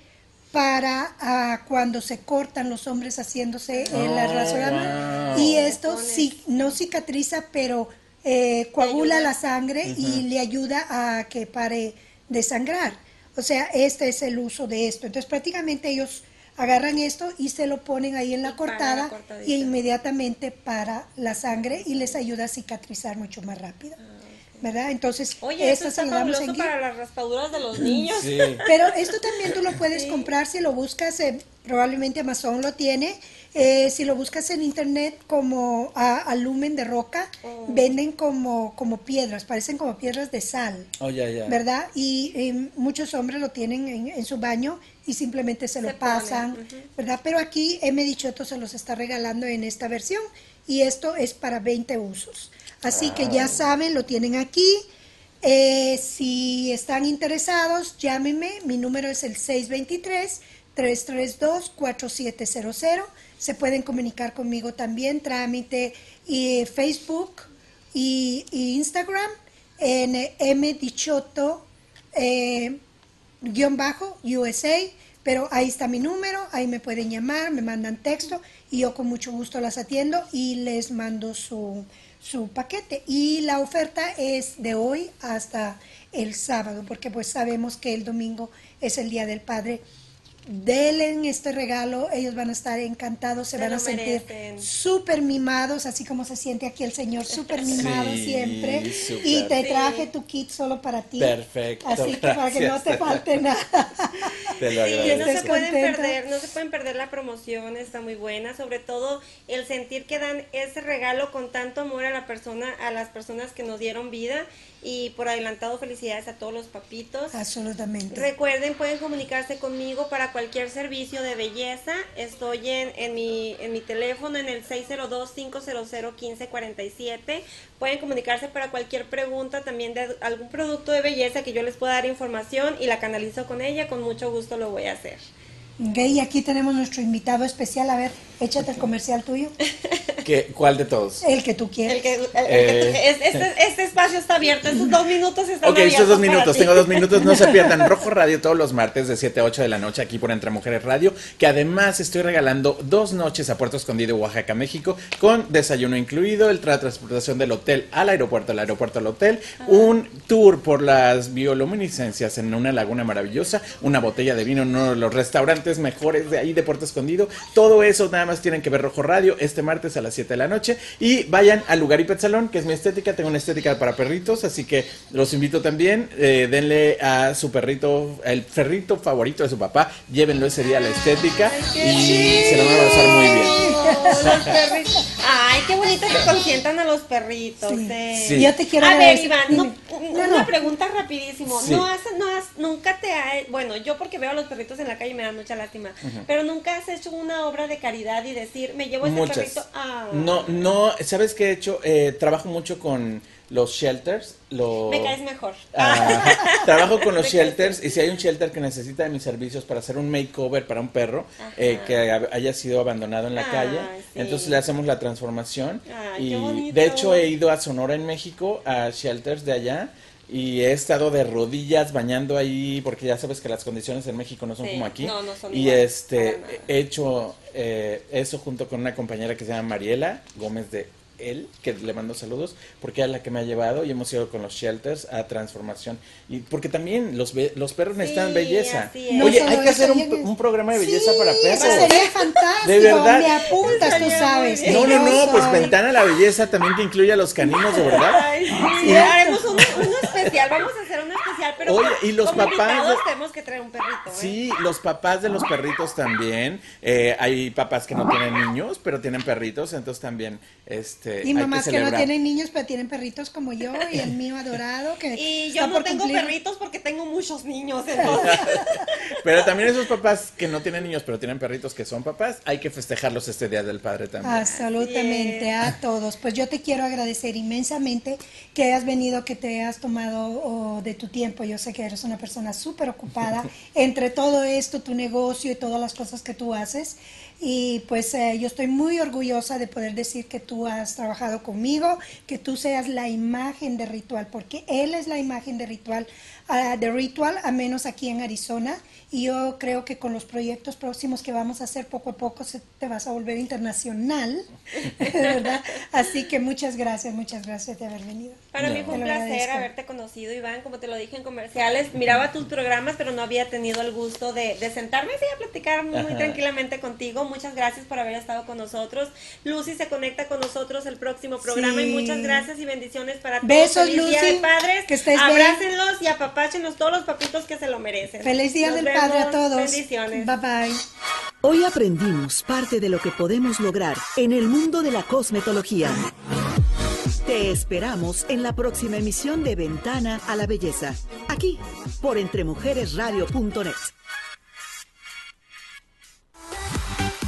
para ah, cuando se cortan los hombres haciéndose el Oh, rasuramiento. wow. Y esto sí, no cicatriza, pero eh, coagula la sangre y le ayuda a que pare de sangrar. O sea, este es el uso de esto. Entonces prácticamente ellos agarran esto y se lo ponen ahí en la Y la cortada cortadita. y inmediatamente para la sangre y les ayuda a cicatrizar mucho más rápido. ¿Verdad? Entonces, Ah, Oye, eso esta está se lo damos en fabuloso guía. para las raspaduras de los niños. Sí. Pero esto también tú lo *laughs* puedes comprar si lo buscas, en- probablemente Amazon lo tiene. Eh, si lo buscas en internet como a, alumen de roca, Oh. venden como, como piedras, parecen como piedras de sal. Oh, ya, ya. ¿verdad? Y eh, muchos hombres lo tienen en, en su baño y simplemente se lo Se pone, pasan. ¿verdad? Pero aquí M. Dichoto se los está regalando en esta versión y esto es para 20 usos. Así que ya saben, lo tienen aquí. Eh, si están interesados, llámenme. Mi número es el 623-332-4700. Se pueden comunicar conmigo también, trámite y Facebook y, Instagram en eh, M. Dichoto eh, guion bajo USA, pero ahí está mi número, ahí me pueden llamar, me mandan texto y yo con mucho gusto las atiendo y les mando su, su paquete. Y la oferta es de hoy hasta el sábado, porque pues sabemos que el domingo es el Día del Padre. Denle este regalo, ellos van a estar encantados, se Se van a sentir súper mimados, así como se siente aquí el señor, súper mimado Sí, siempre. súper. Y te Sí. traje tu kit solo para ti. Perfecto, Así que para que no te falte nada. *laughs* Te lo agradezco. no se pueden perder, no se pueden perder la promoción, está muy buena, sobre todo el sentir que dan ese regalo con tanto amor a la persona, a las personas que nos dieron vida y por adelantado felicidades a todos los papitos. Absolutamente. Recuerden, pueden comunicarse conmigo para cualquier servicio de belleza. Estoy en, en, mi, en mi teléfono en el 602-500-1547. Pueden comunicarse para cualquier pregunta también de algún producto de belleza que yo les pueda dar información y la canalizo con ella. Con mucho gusto lo voy a hacer. Ok, y aquí tenemos nuestro invitado especial. A ver, échate el comercial tuyo. *laughs* ¿Qué- ¿Cuál de todos? El que tú quieres. El que, el- el Eh. que- es- este, este espacio está abierto, estos dos minutos están Ok, abiertos estos dos minutos, tengo dos minutos, no se pierdan *laughs* Rojo Radio todos los martes de 7 a 8 de la noche aquí por Entre Mujeres Radio, que además estoy regalando dos noches a Puerto Escondido, Oaxaca, México, con desayuno incluido, el tra- transportación del hotel al aeropuerto, al aeropuerto al hotel, un tour por las bioluminiscencias en una laguna maravillosa, una botella de vino en uno de los restaurantes mejores de ahí de Puerto Escondido, todo eso nada más tienen que ver Rojo Radio este martes a las 7 de la noche. Y vayan al lugar y Pet Salón, que es mi estética, tengo una estética para perritos, así que los invito también, eh, denle a su perrito, el perrito favorito de su papá, llévenlo ese día a la estética y se lo van a pasar muy bien. *laughs* Los perritos. Ay, qué bonito que consientan a los perritos. Sí. eh. Sí. Yo te quiero a ver. Iván, no- una No, no. pregunta rapidísimo. Sí. No has, no has, nunca te ha, bueno, yo porque veo a los perritos en la calle me da mucha lástima, pero nunca has hecho una obra de caridad y decir, me llevo este Muchas. perrito a... No, no, ¿sabes qué he hecho? Eh, trabajo mucho con los shelters. Lo... Me caes mejor. Ah, *laughs* trabajo con los shelters y si hay un shelter que necesita de mis servicios para hacer un makeover para un perro eh, que haya sido abandonado en la Ay, calle, sí. entonces le hacemos la transformación y de hecho he ido a Sonora en México a shelters de allá y he estado de rodillas bañando ahí porque ya sabes que las condiciones en México no son Sí, como aquí no, no son y igual, este he hecho eh, eso junto con una compañera que se llama Mariela Gómez de él, que le mando saludos, porque es la que me ha llevado y hemos ido con los shelters a transformación. Y porque también los, be- los perros necesitan Sí, belleza. así es. Oye, No hay que hacer un, un programa de belleza Sí, para Eso perros. sería fantástico. De verdad. Me apuntas, tú sabes. No, no, no, pues ventana a la belleza también que incluye a los caninos, de verdad. Ay, sí, haremos unos especial, vamos a hacer uno especial, pero Oye, y los como papás de- tenemos que traer un perrito. ¿eh? Sí, los papás de los perritos también. Eh, hay papás que no tienen niños, pero tienen perritos, entonces también este, Y hay mamás que, no tienen niños, pero tienen perritos como yo y el mío adorado que *laughs* Y está yo no por tengo cumplir. perritos porque tengo muchos niños, *laughs* entonces. *laughs* Pero también esos papás que no tienen niños, pero tienen perritos que son papás, hay que festejarlos este Día del Padre también. Absolutamente, a todos. Pues yo te quiero agradecer inmensamente que hayas venido, que te has tomado oh, de tu tiempo. Yo sé que eres una persona súper ocupada entre todo esto, tu negocio y todas las cosas que tú haces. Y pues eh, yo estoy muy orgullosa de poder decir que tú has trabajado conmigo, que tú seas la imagen de Ritual, porque él es la imagen de Ritual, ah, de Ritual, a menos aquí en Arizona. Y yo creo que con los proyectos próximos que vamos a hacer poco a poco se te vas a volver internacional, *laughs* ¿verdad? Así que muchas gracias, muchas gracias de haber venido. Para mí No. fue un placer agradezco. haberte conocido, Iván. Como te lo dije en comerciales, miraba tus programas, pero no había tenido el gusto de, de sentarme y a platicar muy, muy tranquilamente contigo. Muchas gracias por haber estado con nosotros. Lucy se conecta con nosotros el próximo programa y Sí. muchas gracias y bendiciones para todos. Besos, Feliz Día Lucy. de Padres. Que estés bien. Abrácenlos y apapáchenos todos los papitos que se lo merecen. Feliz Día Nos del Padre a todos. Bendiciones. Bye bye. Hoy aprendimos parte de lo que podemos lograr en el mundo de la cosmetología. Te esperamos en la próxima emisión de Ventana a la Belleza, aquí por entremujeresradio.net.